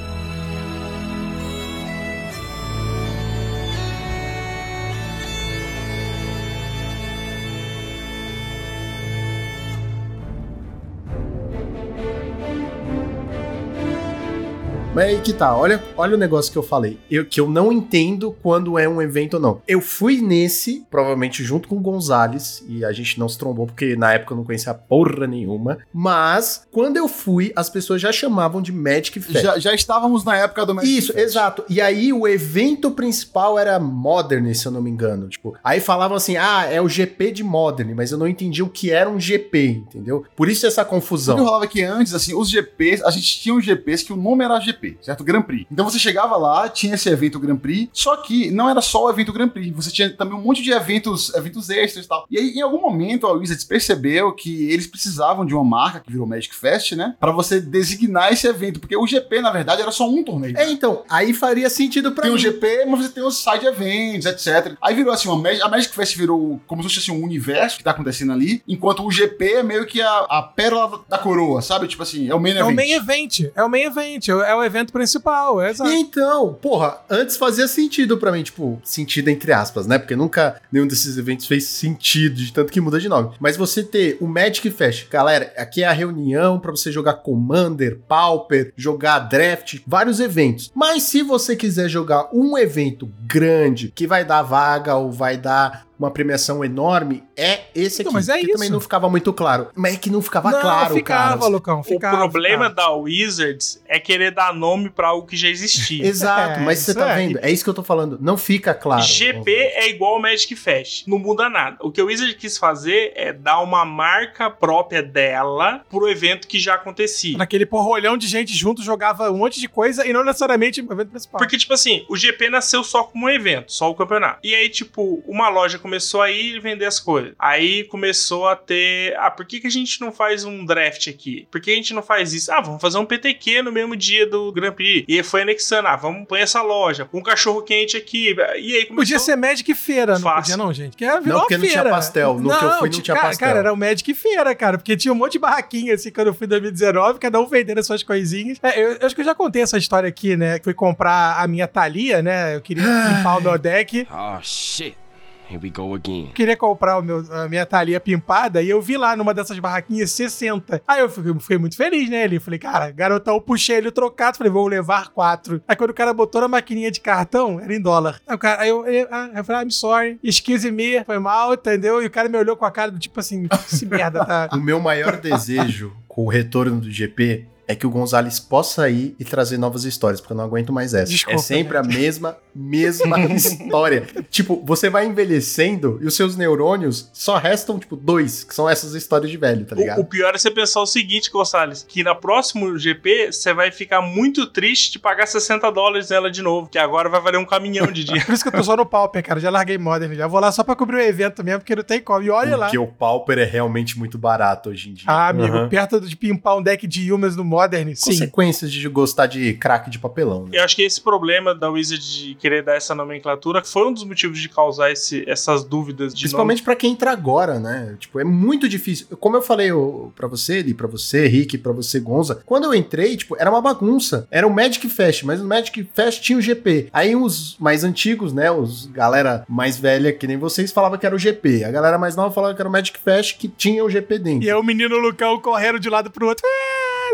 Mas aí que tá, olha, olha o negócio que eu falei. Eu, que eu não entendo quando é um evento ou não. Eu fui nesse, provavelmente junto com o Gonzalez, e a gente não se trombou porque na época eu não conhecia porra nenhuma. Mas, quando eu fui, as pessoas já chamavam de Magic Fest. Já, já estávamos na época do Magic Isso, Fest. exato. E aí o evento principal era Modern, se eu não me engano. Tipo, aí falavam assim: ah, é o GP de Modern, mas eu não entendi o que era um GP, entendeu? Por isso essa O que confusão. rolava que antes, assim, os GPs, a gente tinha uns GPs que o nome era GP, GP, certo? Grand Prix. Então você chegava lá, tinha esse evento Grand Prix, só que não era só o evento Grand Prix, você tinha também um monte de eventos, eventos extras e tal. E aí, em algum momento, a Wizards percebeu que eles precisavam de uma marca que virou Magic Fest, né? Pra você designar esse evento, porque o GP, na verdade, era só um torneio. É, então, aí faria sentido pra Tem mim. o GP, mas você tem os side events, etc. Aí virou assim, uma a Magic Fest virou como se fosse assim, um universo que tá acontecendo ali, enquanto o GP é meio que a, a pérola da coroa, sabe? Tipo assim, é o main É o event. main event. É o main event. É o evento principal. É exato. Então, porra, antes fazia sentido pra mim, tipo, sentido entre aspas, né? Porque nunca nenhum desses eventos fez sentido, de tanto que muda de nome. Mas você ter o Magic Fest, galera, aqui é a reunião pra você jogar Commander, Pauper, jogar Draft, vários eventos. Mas se você quiser jogar um evento grande que vai dar vaga ou vai dar uma premiação enorme, é esse Então, aqui. mas é que isso. também não ficava muito claro. Mas é que não ficava não, claro, ficava, cara. Lucão. Ficava, o problema ficava. da Wizards é querer dar nome pra algo que já existia. Exato, É, mas você tá é. vendo? É isso que eu tô falando. Não fica claro. GP é igual ao Magic Fest. Não muda nada. O que o Wizard quis fazer é dar uma marca própria dela pro evento que já acontecia. Naquele porrolhão de gente junto jogava um monte de coisa e não necessariamente o evento principal. Porque, tipo assim, o GP nasceu só como um evento, só o campeonato. E aí, tipo, uma loja começou a ir vender as coisas. Aí começou a ter. Ah, por que, que a gente não faz um draft aqui? Por que a gente não faz isso? Ah, vamos fazer um PTQ no mesmo dia do Grand Prix. E foi anexando. Ah, vamos pôr essa loja. Um cachorro quente aqui. E aí começou. Podia ser Magic Feira, não Fácil. podia não, gente? Que virou Não, porque não tinha pastel. No que eu fui, não tinha cara, pastel. Cara, era o Magic Feira, cara, porque tinha um monte de barraquinha assim quando eu fui em 2019, cada um vendendo as suas coisinhas. É, eu, eu acho que eu já contei essa história aqui, né? Fui comprar a minha Thalia, né? Eu queria limpar o meu deck. Oh shit. Here we go again. queria comprar o meu, a minha talia pimpada e eu vi lá numa dessas barraquinhas 60. Aí eu fiquei, fiquei muito feliz, né? Ele falei, cara, garotão, eu puxei ele trocado, falei, vou levar quatro. Aí quando o cara botou na maquininha de cartão, era em dólar. Aí, o cara, aí eu, eu, ah, eu falei, I'm sorry, excuse me, foi mal, entendeu? E o cara me olhou com a cara do tipo assim, se merda, tá? O meu maior desejo com o retorno do GP é que o Gonzalez possa ir e trazer novas histórias, porque eu não aguento mais essa. Desculpa, é sempre a mesma, mesma história. Tipo, você vai envelhecendo e os seus neurônios só restam, tipo, dois, que são essas histórias de velho, tá O, ligado? o pior é você pensar o seguinte, Gonçalves, que na próximo GP você vai ficar muito triste de pagar 60 dólares nela de novo, que agora vai valer um caminhão de dia. Por isso que eu tô só no Pauper, cara. Já larguei Modern, já vou lá só pra cobrir o evento mesmo, porque não tem como. E olha lá. Porque o Pauper é realmente muito barato hoje em dia. Ah, amigo, Uhum. perto de pimpar um deck de Yumas no Modern, sim. Consequências de gostar de crack de papelão, né? Eu acho que esse problema da Wizard de querer dar essa nomenclatura foi um dos motivos de causar esse- essas dúvidas de Principalmente pra quem entra agora, né? Tipo, é muito difícil. Como eu falei ô, pra você, Eli, pra você, Rick, pra você, Gonza, quando eu entrei, tipo, era uma bagunça. Era o Magic Fest, mas no Magic Fest tinha o GP. Aí os mais antigos, né, os galera mais velha que nem vocês falava que era o GP. A galera mais nova falava que era o Magic Fest que tinha o GP dentro. E aí o menino Lucão correndo de um lado pro outro.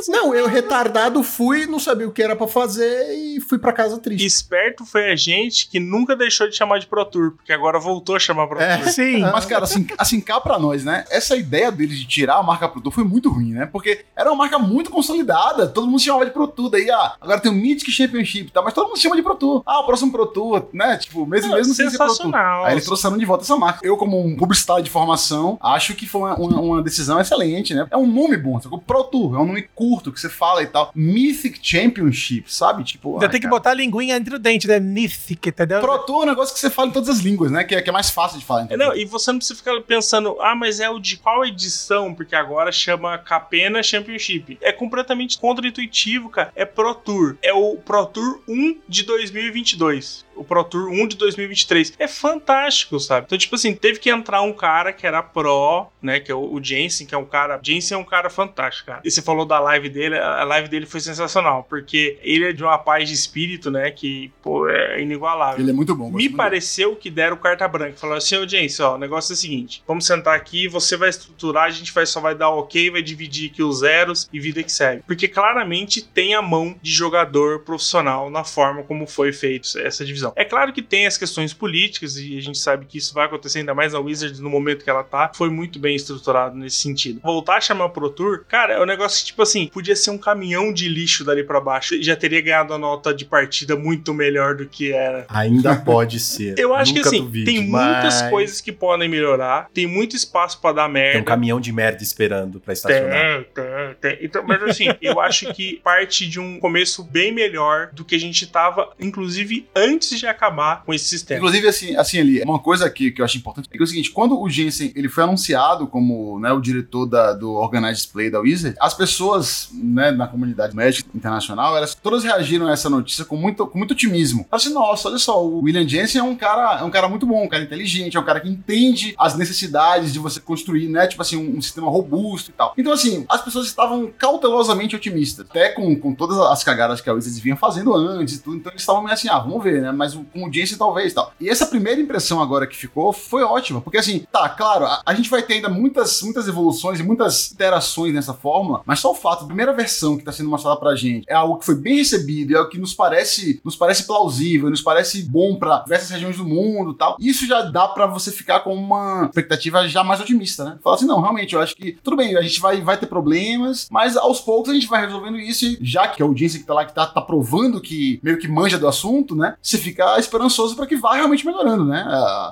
Não, eu retardado fui, não sabia o que era pra fazer e fui pra casa triste. Esperto foi a gente que nunca deixou de chamar de Pro Tour, porque agora voltou a chamar Pro É. Tour. Sim. Mas, cara, assim, assim, cá pra nós, né? Essa ideia deles de tirar a marca Pro Tour foi muito ruim, né? Porque era uma marca muito consolidada. Todo mundo chamava de Pro Tour. Daí, ah, agora tem o Mythic Championship, tá? Mas todo mundo chama de Pro Tour. Ah, o próximo Pro Tour, né? Tipo, mesmo Não, mesmo sem ser Pro Tour. sensacional. Aí eles trouxeram de volta essa marca. Eu, como um publicitário de formação, acho que foi uma, uma- uma decisão excelente, né? É um nome bom, sacou? Pro Tour, é um nome curto que você fala e tal. Mythic Championship, sabe? Tipo. Ainda ah, tem que cara. botar a linguinha entre o dente, né? Mythic, entendeu? Pro Tour é um negócio que você fala em todas as línguas, né? Que é, que é mais fácil de falar. É, entendeu? Não, e você não precisa ficar pensando, ah, mas é o de qual edição? Porque agora chama Capena Championship. É completamente contra-intuitivo, cara. É Pro Tour. É o Pro Tour 1 de 2022. O Pro Tour 1 de 2023. É fantástico, sabe? Então, tipo assim, teve que entrar um cara que era Pro, né? Que é o, o Jensen, que é um cara. Jensen é um cara fantástico, cara. E você falou da live dele, a live dele foi sensacional. Porque ele é de uma paz de espírito, né? Que, pô, é inigualável. Ele é muito bom. Me pareceu que deram carta branca. Falaram assim, ô James, ó, o negócio é o seguinte: vamos sentar aqui, você vai estruturar, a gente vai, só vai dar ok, vai dividir aqui os zeros e vida que segue. Porque claramente tem a mão de jogador profissional na forma como foi feito essa divisão. É claro que tem as questões políticas e a gente sabe que isso vai acontecer ainda mais na Wizards no momento que ela tá. Foi muito bem estruturado nesse sentido. Voltar a chamar o Pro Tour, cara, é um negócio que, tipo assim, podia ser um caminhão de lixo dali pra baixo. Já teria ganhado a nota de partida muito melhor do que era. Ainda pode ser. Eu acho Nunca que assim, duvide, tem muitas mas coisas que podem melhorar, tem muito espaço pra dar Tem um merda. caminhão de merda esperando pra estacionar. Tem, tem, tem. Então, mas assim, eu acho que parte de um começo bem melhor do que a gente tava, inclusive, antes de acabar com esse sistema. Inclusive, assim, assim ali, uma coisa que, que eu acho importante é é o seguinte: quando o Jensen ele foi anunciado como né, o diretor da, do Organized Display da Wizard, as pessoas né, na comunidade médica internacional, elas todas reagiram a essa notícia com muito, com muito otimismo. Assim, nossa, olha só, o William Jensen é um cara, é um cara muito bom, um cara inteligente, é um cara que entende as necessidades de você construir, né, tipo assim, um, um sistema robusto e tal. Então, assim, as pessoas estavam cautelosamente otimistas, até com, com todas as cagadas que a Wizards vinha fazendo antes e tudo, então eles estavam meio assim, ah, vamos ver, né, mas o- com Jensen talvez tal. E essa primeira impressão agora que ficou foi ótima, porque assim, tá, claro, a, a gente vai ter ainda muitas, muitas evoluções e muitas interações nessa fórmula, mas só o fato, a primeira versão que tá sendo mostrada pra gente é algo que foi bem recebido, é algo que nos parece, nos parece plausível, nos parece bom pra diversas regiões do mundo tal. Isso já dá pra você ficar com uma expectativa já mais otimista, né? Falar assim, não, realmente, eu acho que tudo bem, a gente vai, vai ter problemas, mas aos poucos a gente vai resolvendo isso e já que a audiência que tá lá, que tá, tá provando que meio que manja do assunto, né? Você fica esperançoso pra que vá realmente melhorando, né?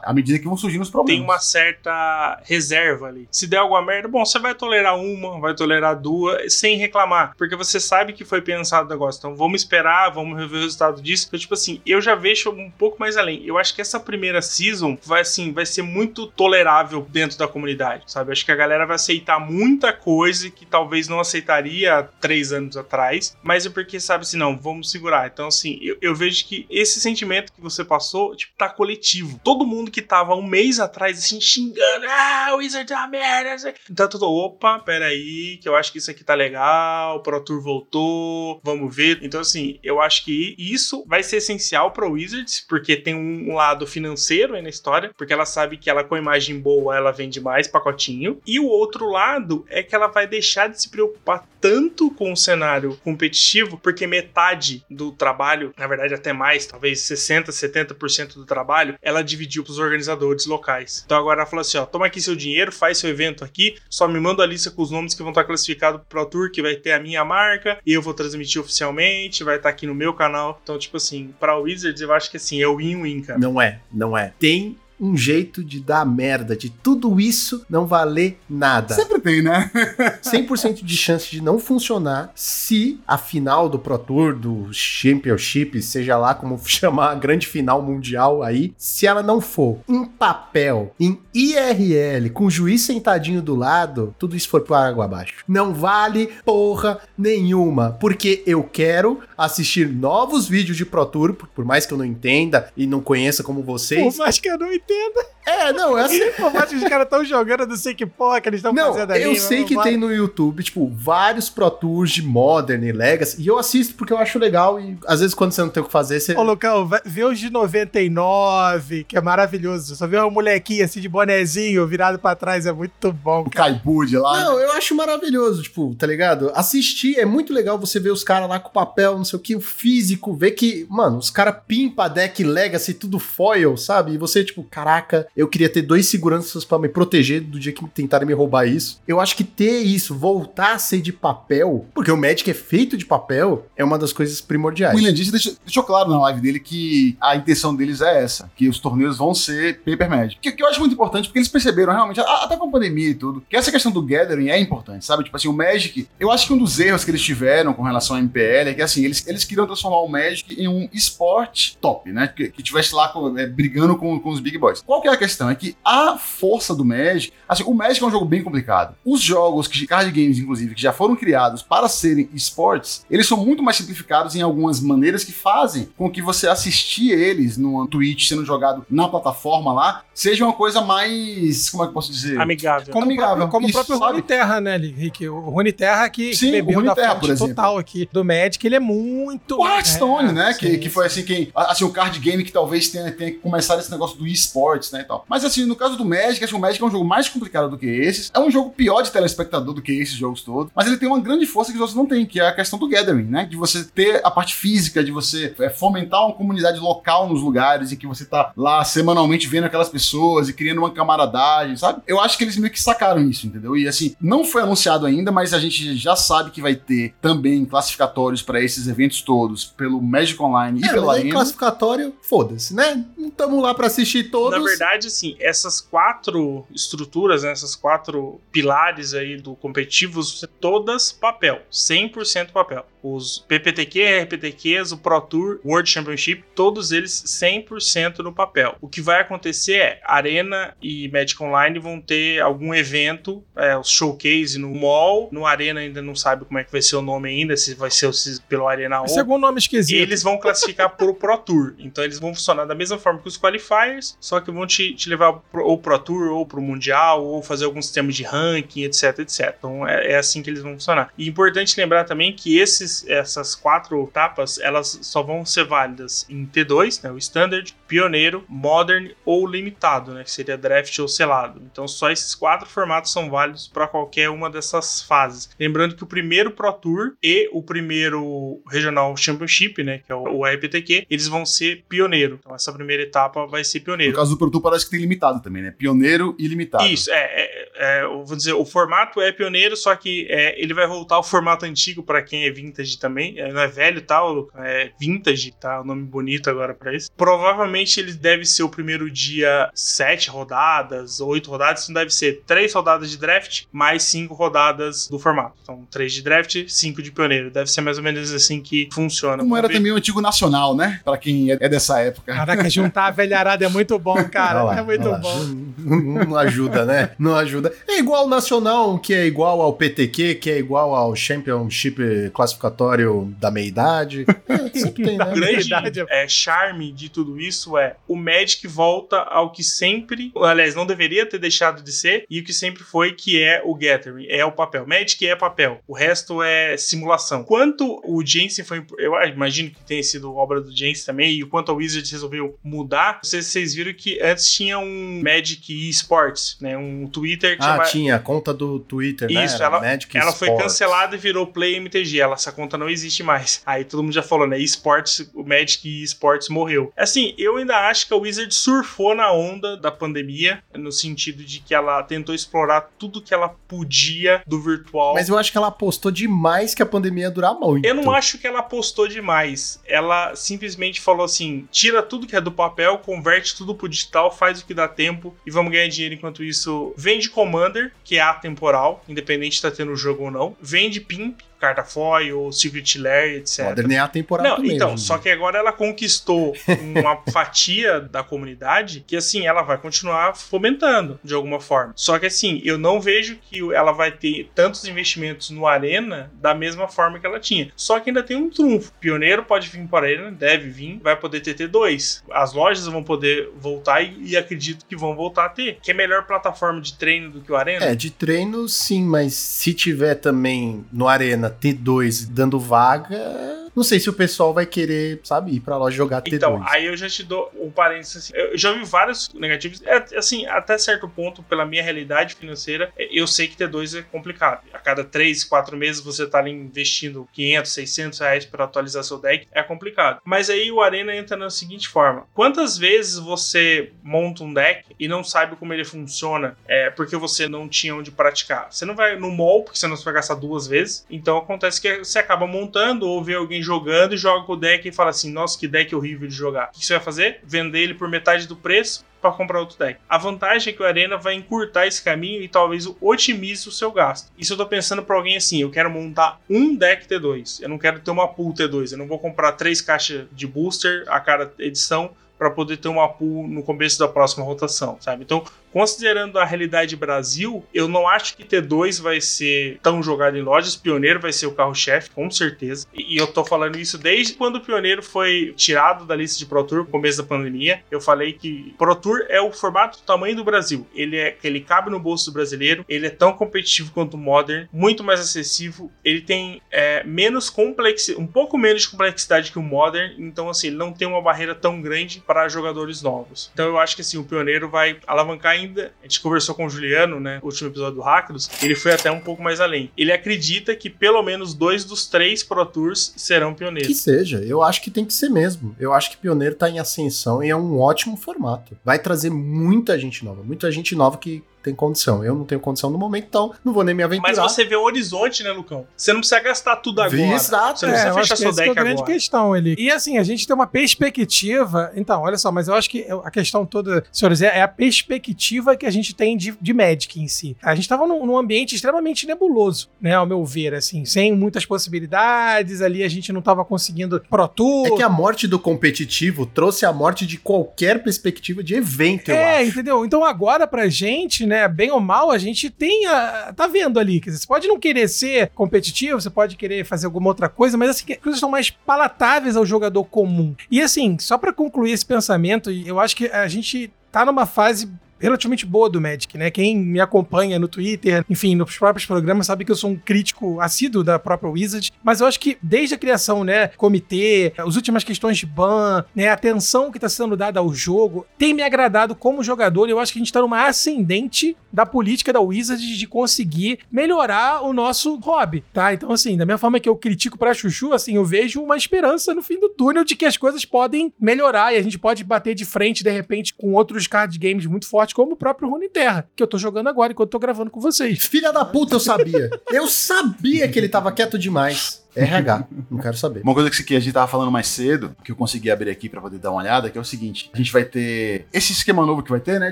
À, medida que vão surgindo os problemas. Tem uma certa reserva ali. Se der alguma merda, bom, você vai tolerar uma, vai tolerar duas, sem reclamar. Porque você sabe que foi pensado o negócio. Então vamos esperar, vamos rever o resultado disso. Então, tipo assim, eu já vejo um pouco mais além. Eu acho que essa primeira season vai, assim, vai ser muito tolerável dentro da comunidade, sabe? Acho que a galera vai aceitar muita coisa que talvez não aceitaria três anos atrás. Mas é porque, sabe assim, não, vamos segurar. Então, assim, eu, eu vejo que esse sentimento que você passou, tipo, tá coletivo. Todo mundo que tava um mês atrás, assim, xingando, ah, Wizard é uma merda. Então, tudo, opa, peraí, que eu acho que isso aqui tá legal, o Pro Tour voltou, vamos ver. Então, assim, eu acho que isso vai ser essencial pro Wizards, porque tem um lado financeiro aí na história, porque ela sabe que ela com imagem boa, ela vende mais pacotinho. E o outro lado é que ela vai deixar de se preocupar tanto com o cenário competitivo, porque metade do trabalho, na verdade até mais, talvez 60, 70% do trabalho, ela dividiu pros organizadores locais. Então agora ela falou assim, ó, toma aqui seu dinheiro, faz seu evento aqui, só me manda a lista com os nomes que vão estar classificados pro Pro Tour, que vai ter a minha marca, e eu vou transmitir oficialmente, vai estar aqui no meu canal. Então, tipo assim, pra Wizards eu acho que assim, é win-win, cara. Não é, não é. Tem um jeito de dar merda, de tudo isso não valer nada. Sempre tem, né? 100% de chance de não funcionar se a final do Pro Tour, do Championship, seja lá como chamar a grande final mundial aí, se ela não for em papel, em IRL, com o juiz sentadinho do lado, tudo isso for pro água abaixo. Não vale porra nenhuma, porque eu quero assistir novos vídeos de Pro Tour, por- por mais que eu não entenda e não conheça como vocês. Por mais que eu não entenda. damn. É, não, é assim. Por que os caras estão jogando, eu não sei que porra que eles estão fazendo ali. eu sei que vai- tem no YouTube, tipo, vários Pro Tours de Modern e Legacy, e eu assisto porque eu acho legal, e às vezes quando você não tem o que fazer, você... Ô, Lucão, vê os de 99, que é maravilhoso. Só vê uma molequinha assim de bonezinho virado pra trás, é muito bom, O cara. Kaibud lá. Não, eu acho maravilhoso, tipo, tá ligado? Assistir é muito legal você ver os caras lá com papel, não sei o que, o físico, ver que, mano, os caras pimpa deck Legacy, tudo foil, sabe? E você, tipo, caraca, eu queria ter dois seguranças pra me proteger do dia que tentarem me roubar isso. Eu acho que ter isso, voltar a ser de papel, porque o Magic é feito de papel, é uma das coisas O primordiais. William Disse deixou, deixou claro na live dele que a intenção deles é essa, que os torneios vão ser paper magic. Que, que eu acho muito importante, porque eles perceberam realmente, até com a pandemia e tudo, que essa questão do gathering é importante, sabe? Tipo assim, o Magic, eu acho que um dos erros que eles tiveram com relação ao MPL é que assim, eles, eles queriam transformar o Magic em um esporte top, né? Que, que tivesse lá com- é, brigando com, com os big boys. Qual que é a questão? É que a força do Magic, assim, o Magic é um jogo bem complicado. Os jogos, que, card games, inclusive, que já foram criados para serem esportes, eles são muito mais simplificados em algumas maneiras que fazem com que você assistir eles no Twitch sendo jogado na plataforma lá, seja uma coisa mais. Como é que eu posso dizer? Amigável. Como, o amigável. próprio, como o Isso, próprio sabe? Rune Terra, né, Rick? O Rune Terra que Sim, bebeu o da Terra, fonte por exemplo. total aqui do Magic, ele é muito... O Hearthstone, É, né? sim. Que, que foi assim, quem. Assim, o card game que talvez tenha, tenha começado esse negócio do esportes, né? E tal. Mas assim, no caso do Magic, acho que o Magic é um jogo mais complicado do que esses. É um jogo pior de telespectador do que esses jogos todos. Mas ele tem uma grande força que os outros não têm, que é a questão do gathering, né? De você ter a parte física, de você é, fomentar uma comunidade local nos lugares e que você tá lá semanalmente vendo aquelas pessoas e criando uma camaradagem, sabe? Eu acho que eles meio que sacaram isso, entendeu? E assim, não foi anunciado ainda, mas a gente já sabe que vai ter também classificatórios para esses eventos todos pelo Magic Online e É, pelo mas aí Arena. classificatório, foda-se, né? Não estamos lá pra assistir todos. Na verdade, assim, essas quatro estruturas, né, essas quatro pilares aí do competitivo, todas papel, 100% papel. Os PPTQ, RPTQs, o Pro Tour, World Championship, todos eles 100% no papel. O que vai acontecer é, Arena e Magic Online vão ter algum evento, é, os showcase no mall, no Arena ainda não sabe como é que vai ser o nome ainda, se vai ser se pelo Arena Esse é algum nome esquisito. eles vão classificar pro Pro Tour. Então eles vão funcionar da mesma forma que os qualifiers, só que vão te, te levar pro, ou pro Tour, ou pro Mundial, ou fazer algum sistema de ranking, etc, etc. Então é, é assim que eles vão funcionar. E importante lembrar também que esses, essas quatro etapas, elas só vão ser válidas em T2, né, o Standard, Pioneiro, Modern ou Limitado, né, que seria Draft ou Selado. Então só esses quatro formatos são válidos para qualquer uma dessas fases. Lembrando que o primeiro Pro Tour e o primeiro Regional Championship, né, que é o, o RPTQ, eles vão ser pioneiro. Então essa primeira etapa vai ser No pioneiro. caso do Pro Tour parece que tem limitado também, né? Pioneiro e limitado. Isso, é, é, é, eu vou dizer, o formato é pioneiro, só que é, ele vai voltar ao formato antigo para quem é vintage também. É, não é velho e tal, é vintage, tá? O nome bonito agora para isso. Provavelmente ele deve ser o primeiro dia sete rodadas, oito rodadas, então deve ser três rodadas de draft mais cinco rodadas do formato. Então, três de draft, cinco de pioneiro. Deve ser mais ou menos assim que funciona. Como era ver. também o antigo nacional, né? Pra quem é é dessa época. Caraca, juntar a velharada é muito bom, cara. Lá, é muito lá. bom. Não, ajuda, né? Não ajuda. É igual o Nacional, que é igual ao PTQ, que é igual ao Championship classificatório da meia-idade. É, sempre tem, O né? grande verdade. é, charme de tudo isso é o Magic volta ao que sempre, aliás, não deveria ter deixado de ser, e o que sempre foi, que é o Gathering, é o papel. Magic é papel, o resto é simulação. Quanto o Jensen foi, eu imagino que tenha sido obra do Jensen também, e o quanto a Wizards resolveu mudar, vocês, vocês viram que antes tinha um Magic eSports, né, um Twitter que Ah, tinha a conta do Twitter, né? Isso, Era ela, Magic ela foi cancelada e virou Play MTG. Ela, essa conta não existe mais. Aí todo mundo já falou, né? Esports, o Magic Esports morreu. Assim, eu ainda acho que a Wizard surfou na onda da pandemia, no sentido de que ela tentou explorar tudo que ela podia do virtual. Mas eu acho que ela apostou demais que a pandemia ia durar muito. Eu não acho que ela apostou demais. Ela simplesmente falou assim: tira tudo que é do papel, converte tudo pro digital, faz o que dá tempo e vamos ganhar dinheiro enquanto isso. Vende Commander, que é atemporal, independente de tá tendo jogo ou não. Vende Pimp, carta foil, Secret Lair, etc. Modern é a temporada Não, também. então, em só que agora ela conquistou uma fatia da comunidade que, assim, ela vai continuar fomentando de alguma forma. Só que, assim, eu não vejo que ela vai ter tantos investimentos no Arena da mesma forma que ela tinha. Só que ainda tem um trunfo. Pioneiro pode vir para a Arena, deve vir, vai poder ter T2. As lojas vão poder voltar e, e acredito que vão voltar a ter. Que é melhor plataforma de treino do que o Arena? É, de treino sim, mas se tiver também no Arena T2 dando vaga, não sei se o pessoal vai querer, sabe, ir pra loja jogar T2. Então, aí eu já te dou um parênteses assim. Eu já vi vários negativos. É, assim, até certo ponto, pela minha realidade financeira, é, eu sei que T2 é complicado. A cada 3, 4 meses você tá ali investindo 500, 600 reais para atualizar seu deck. É complicado. Mas aí o Arena entra na seguinte forma: quantas vezes você monta um deck e não sabe como ele funciona é, porque você não tinha onde praticar? Você não vai no mall, porque você vai gastar duas vezes. Então acontece que você acaba montando ou vê alguém jogando e joga com o deck e fala assim: nossa, que deck horrível de jogar. O que você vai fazer? Vender ele por metade do preço para comprar outro deck. A vantagem é que o Arena vai encurtar esse caminho e talvez otimize o seu gasto. Isso eu tô pensando para alguém assim: eu quero montar um deck T2. Eu não quero ter uma pool T2. Eu não vou comprar três caixas de booster a cada edição para poder ter uma pool no começo da próxima rotação, sabe? Então, considerando a realidade Brasil, eu não acho que T2 vai ser tão jogado em lojas. Pioneiro vai ser o carro-chefe, com certeza. E eu tô falando isso desde quando o Pioneiro foi tirado da lista de Pro Tour, no começo da pandemia. Eu falei que Pro Tour é o formato do tamanho do Brasil. Ele é ele cabe no bolso do brasileiro, ele é tão competitivo quanto o Modern, muito mais acessível. Ele tem é, menos complexidade, um pouco menos de complexidade que o Modern, então assim, ele não tem uma barreira tão grande para jogadores novos. Então eu acho que assim, o Pioneiro vai alavancar ainda. A gente conversou com o Juliano, né, no último episódio do Hackers, ele foi até um pouco mais além. Ele acredita que pelo menos dois dos três Pro Tours serão Que pioneiros. seja, eu acho que tem que ser mesmo. Eu acho que Pioneiro tá em ascensão e é um ótimo formato. Vai trazer muita gente nova, muita gente nova que tem condição. Eu não tenho condição no momento, então não vou nem me aventurar. Mas você vê o horizonte, né, Lucão? Você não precisa gastar tudo agora. Exato. Você não É, precisa eu acho fechar seu que é a deck grande agora. questão ali. E assim, a gente tem uma perspectiva. Então, olha só, mas eu acho que a questão toda, senhores, é é a perspectiva que a gente tem de, de Magic em si. A gente tava num, num ambiente extremamente nebuloso, né? Ao meu ver, assim, sem muitas possibilidades. Ali a gente não tava conseguindo Pro Tour. É que a morte do competitivo trouxe a morte de qualquer perspectiva de evento, eu É, acho. entendeu? Então agora pra gente, né, bem ou mal, a gente tem a, tá vendo ali, quer dizer, você pode não querer ser competitivo, você pode querer fazer alguma outra coisa, mas assim, que coisas são mais palatáveis ao jogador comum. E assim, só pra concluir esse pensamento, eu acho que a gente tá numa fase relativamente boa do Magic, né? Quem me acompanha no Twitter, enfim, nos próprios programas, sabe que eu sou um crítico assíduo da própria Wizard, mas eu acho que desde a criação, né, comitê, as últimas questões de ban, né, a atenção que está sendo dada ao jogo, tem me agradado como jogador e eu acho que a gente está numa ascendente da política da Wizard de conseguir melhorar o nosso hobby, tá? Então, assim, da mesma forma que eu critico pra Chuchu, assim, eu vejo uma esperança no fim do túnel de que as coisas podem melhorar e a gente pode bater de frente, de repente, com outros card games muito fortes, como o próprio Rune Terra, que eu tô jogando agora enquanto tô gravando com vocês. Filha da puta, eu sabia. eu sabia que ele tava quieto demais. RH, não quero saber. Uma coisa que que a gente tava falando mais cedo, que eu consegui abrir aqui pra poder dar uma olhada, que é o seguinte: a gente vai ter esse esquema novo que vai ter, né?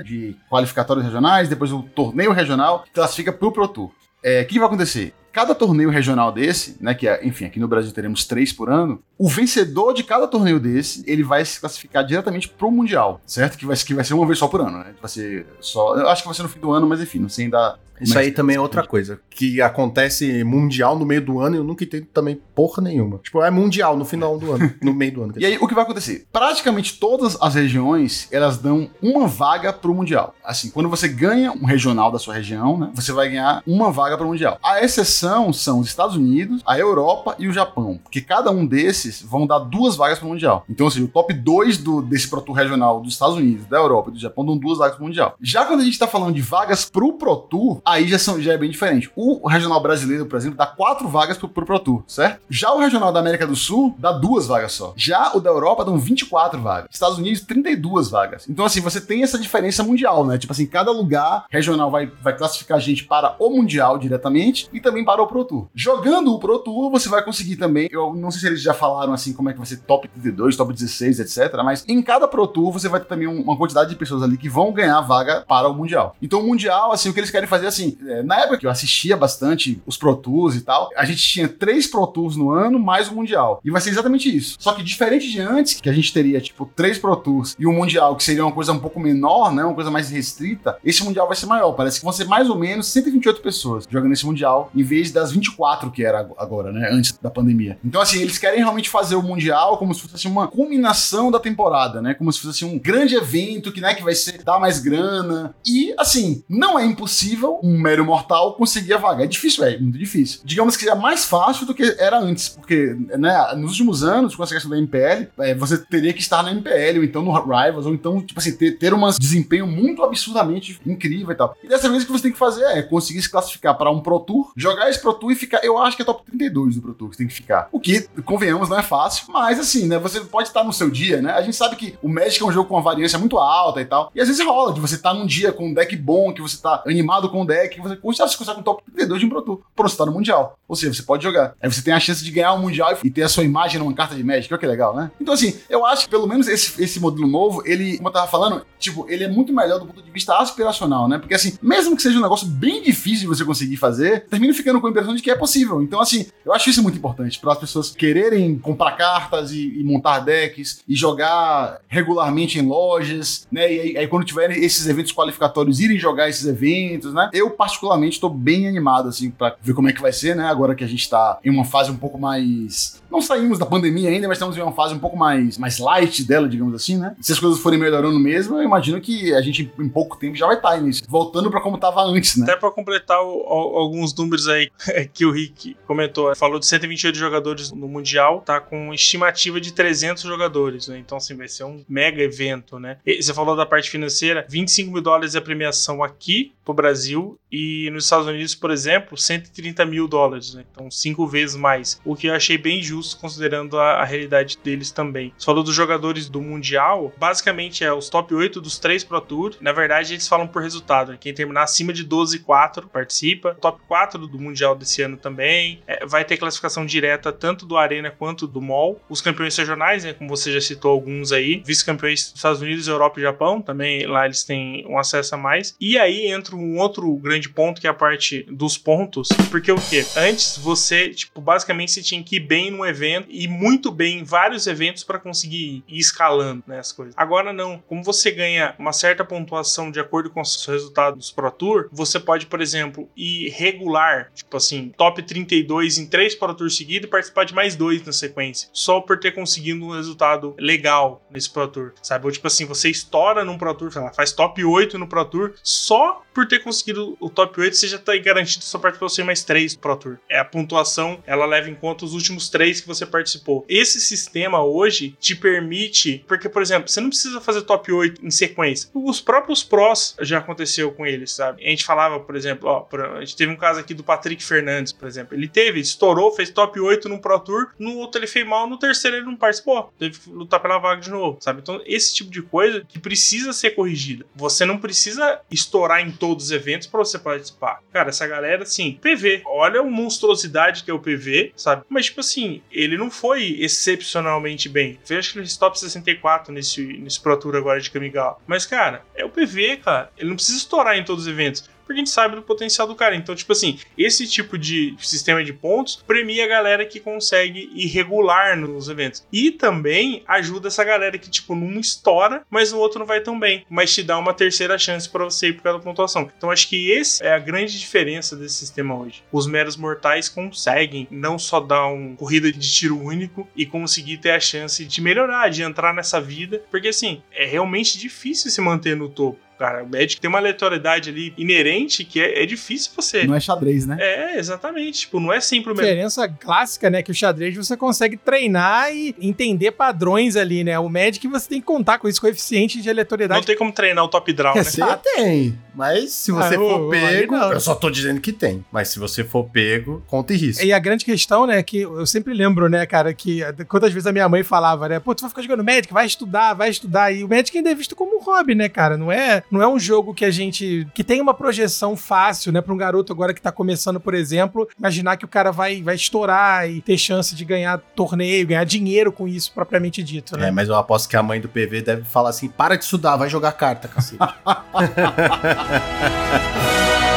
De qualificatórios regionais, depois o torneio regional, que classifica pro Pro Tour. É, O que, que vai acontecer? Cada torneio regional desse, né? Que é, enfim, aqui no Brasil teremos três por ano. O vencedor de cada torneio desse, ele vai se classificar diretamente pro Mundial, certo? Que vai, que vai ser uma vez só por ano, né? Vai ser só. Eu acho que vai ser no fim do ano, mas enfim, não sei ainda. Isso aí também é outra coisa. Que acontece mundial no meio do ano e eu nunca entendo também porra nenhuma. Tipo, é mundial no final do ano, no meio do ano. E aí, o que vai acontecer? Praticamente todas as regiões, elas dão uma vaga pro Mundial. Assim, quando você ganha um regional da sua região, né, você vai ganhar uma vaga pro Mundial. A exceção são os Estados Unidos, a Europa e o Japão, porque cada um desses vão dar duas vagas pro Mundial. Então, assim, o top 2 do, desse Pro Tour regional dos Estados Unidos, da Europa e do Japão dão duas vagas pro Mundial. Já quando a gente tá falando de vagas pro Pro Tour, aí já, são, já é bem diferente. O regional brasileiro, por exemplo, dá quatro vagas pro, pro Pro Tour, certo? Já o regional da América do Sul dá duas vagas só. Já o da Europa dão 24 vagas. Estados Unidos, 32 vagas. Então, assim, você tem essa diferença mundial, né? Tipo assim, cada lugar regional vai, vai classificar a gente para o Mundial diretamente e também para o Pro Tour. Jogando o Pro Tour, você vai conseguir também. Eu não sei se eles já falaram assim como é que vai ser top 32, top 16, etc. Mas em cada Pro Tour você vai ter também um- uma quantidade de pessoas ali que vão ganhar vaga para o Mundial. Então, o Mundial, assim, o que eles querem fazer assim, é, na época que eu assistia bastante os Pro Tours e tal, a gente tinha três Pro Tours no ano mais o Mundial. E vai ser exatamente isso. Só que diferente de antes, que a gente teria, tipo, três Pro Tours e o Mundial, que seria uma coisa um pouco menor, né? Uma coisa mais restrita, esse Mundial vai ser maior. Parece que vão ser mais ou menos 128 pessoas jogando esse Mundial, em vez das 24 que era ag- agora, né? Antes da pandemia. Então, assim, eles querem realmente fazer o Mundial como se fosse uma culminação da temporada, né? Como se fosse assim, um grande evento que, né, que vai ser dar mais grana. E, assim, não é impossível um mero mortal conseguir a vaga. É difícil, é muito difícil. Digamos que é mais fácil do que era antes, porque, né, nos últimos anos, com essa questão da MPL, é, você teria que estar na MPL, ou então no Rivals, ou então, tipo assim, ter, ter um desempenho muito absurdamente incrível e tal. E dessa vez o que você tem que fazer é conseguir se classificar para um Pro Tour, jogar esse Pro Tour e ficar, eu acho que é top 32 do Pro Tour que você tem que ficar. O que, convenhamos, não é fácil, mas assim, né, você pode estar no seu dia, né? A gente sabe que o Magic é um jogo com uma variância muito alta e tal, e às vezes rola de você estar num dia com um deck bom, que você tá animado com o deck, que você consegue se consegue um top 32 de um Pro Tour. Você no Mundial. Ou seja, você pode jogar. Aí você tem a chance de ganhar o Mundial e ter a sua imagem numa carta de Magic, olha que legal, né? Então assim, eu acho que pelo menos esse, esse modelo novo, ele, como eu tava falando, tipo, ele é muito melhor do ponto de vista aspiracional, né? Porque assim, mesmo que seja um negócio bem difícil de você conseguir fazer, termina ficando com a impressão de que é possível. Então assim, eu acho isso muito importante para as pessoas quererem comprar cartas e, e montar decks e jogar regularmente em lojas, né? E aí, aí quando tiverem esses eventos qualificatórios, irem jogar esses eventos, né? Eu eu particularmente tô bem animado, assim, pra ver como é que vai ser, né? Agora que a gente tá em uma fase um pouco mais... Não saímos da pandemia ainda, mas estamos em uma fase um pouco mais, mais light dela, digamos assim, né? Se as coisas forem melhorando mesmo, eu imagino que a gente em pouco tempo já vai estar nisso. Voltando pra como tava antes, né? Até pra completar o- o- alguns números aí que o Rick comentou, falou de 128 jogadores no Mundial, tá com estimativa de 300 jogadores, né? Então, assim, vai ser um mega evento, né? E você falou da parte financeira, 25 mil dólares é a premiação aqui pro Brasil e nos Estados Unidos, por exemplo, 130 mil dólares, né? Então, cinco vezes mais. O que eu achei bem justo, considerando a, a realidade deles também. Você falou dos jogadores do Mundial, basicamente é os top 8 dos três Pro Tour. Na verdade, eles falam por resultado. né? Quem terminar acima de 12 e 4 participa. Top 4 do Mundial desse ano também. É, vai ter classificação direta tanto do Arena quanto do MOL. Os campeões regionais, né? Como você já citou alguns aí. Vice-campeões dos Estados Unidos, Europa e Japão. Também lá eles têm um acesso a mais. E aí entra um outro grande ponto que é a parte dos pontos. Porque o quê? Antes você, tipo, basicamente você tinha que ir bem num evento e muito bem em vários eventos para conseguir ir escalando né, as coisas. Agora não. Como você ganha uma certa pontuação de acordo com os resultados dos Pro Tour, você pode, por exemplo, ir regular, tipo assim, top 32 em três Pro Tour seguidos e participar de mais dois na sequência. Só por ter conseguido um resultado legal nesse Pro Tour, sabe? Ou tipo assim, você estoura num Pro Tour, sei lá, faz top 8 no Pro Tour, só por ter conseguido o top 8, você já tá garantido sua participação em mais três Pro Tour. É a pontuação, ela leva em conta os últimos três que você participou. Esse sistema hoje te permite, porque, por exemplo, você não precisa fazer top 8 em sequência. Os próprios prós já aconteceu com eles, sabe? A gente falava, por exemplo, ó, a gente teve um caso aqui do Patrick Fernandes, por exemplo. Ele teve, estourou, fez top 8 num Pro Tour, no outro ele fez mal, no terceiro ele não participou. Teve que lutar pela vaga de novo, sabe? Então, esse tipo de coisa que precisa ser corrigida. Você não precisa estourar em todos os eventos pra você participar. Cara, essa galera, assim, PV. Olha a monstruosidade que é o PV, sabe? Mas, tipo assim, ele não foi excepcionalmente bem. Acho que ele fez top 64 nesse, nesse Pro Tour agora de Kamigawa. Mas, cara, é o PV, cara. Ele não precisa estourar em todos os eventos porque a gente sabe do potencial do cara. Então, tipo assim, esse tipo de sistema de pontos premia a galera que consegue ir regular nos eventos. E também ajuda essa galera que, tipo, num estoura, mas o outro não vai tão bem. Mas te dá uma terceira chance pra você ir por causa da pontuação. Então, acho que esse é a grande diferença desse sistema hoje. Os meros mortais conseguem não só dar uma corrida de tiro único e conseguir ter a chance de melhorar, de entrar nessa vida. Porque, assim, é realmente difícil se manter no topo. Cara, o Magic tem uma aleatoriedade ali inerente que é, é difícil você. Não é xadrez, né? É, exatamente. Tipo, não é sempre o A mesmo. diferença clássica, né, que o xadrez você consegue treinar e entender padrões ali, né? O Magic você tem que contar com esse coeficiente de Não aleatoriedade. tem como treinar o top draw, né? É, Você tem, mas se você Ah, for aí pego, não. eu só tô dizendo que tem. Mas se você for pego, conta e risco. E a grande questão, né, que eu sempre lembro, né, cara, que quantas vezes a minha mãe falava, né, pô, tu vai ficar jogando Magic, vai estudar, vai estudar. E o Magic ainda é visto como um hobby, né, cara? Não é, não é um jogo que a gente. que tem uma projeção fácil, né, pra um garoto agora que tá começando, por exemplo, imaginar que o cara vai, vai estourar e ter chance de ganhar torneio, ganhar dinheiro com isso, propriamente dito, né? É, mas eu aposto que a mãe do PV deve falar assim: para de estudar, vai jogar carta, cacete.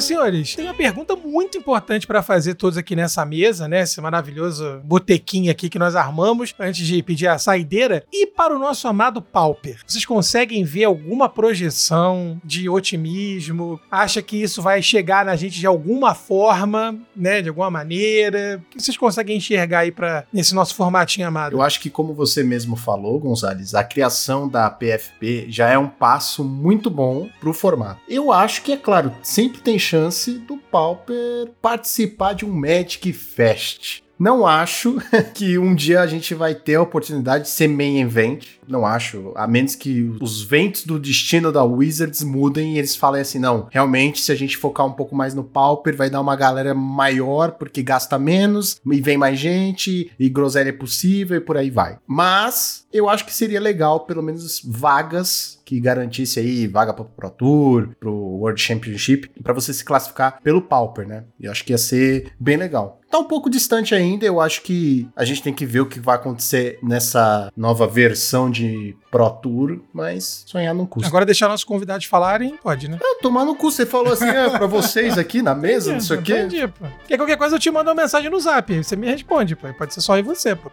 Agora, senhores, tem uma pergunta muito importante pra fazer todos aqui nessa mesa, né? Esse maravilhoso botequinho aqui que nós armamos antes de pedir a saideira. E para o nosso amado Pauper, vocês conseguem ver alguma projeção de otimismo? Acha que isso vai chegar na gente de alguma forma, né? De alguma maneira? O que vocês conseguem enxergar aí para nesse nosso formatinho amado? Eu acho que, como você mesmo falou, Gonzalez, a criação da PFP já é um passo muito bom pro formato. Eu acho que, é claro, sempre tem chance do Pauper participar de um Magic Fest. Não acho que um dia a gente vai ter a oportunidade de ser main event. Não acho. A menos que os ventos do destino da Wizards mudem e eles falem assim: não, realmente, se a gente focar um pouco mais no Pauper, vai dar uma galera maior porque gasta menos e vem mais gente e groselha é possível e por aí vai. Mas eu acho que seria legal, pelo menos, vagas que garantisse aí vaga pro Pro Tour, pro World Championship, pra você se classificar pelo Pauper, né? Eu acho que ia ser bem legal. Tá um pouco distante ainda, eu acho que a gente tem que ver o que vai acontecer nessa nova versão de Pro Tour, mas sonhar não custa. Agora deixar nossos convidados falarem, pode, né? Ah, tomar no cu, você falou assim, ah, pra vocês aqui na mesa, não sei o quê. Entendi, pô. Porque qualquer coisa eu te mando uma mensagem no zap, você me responde, pô. Pode ser só aí você, pô.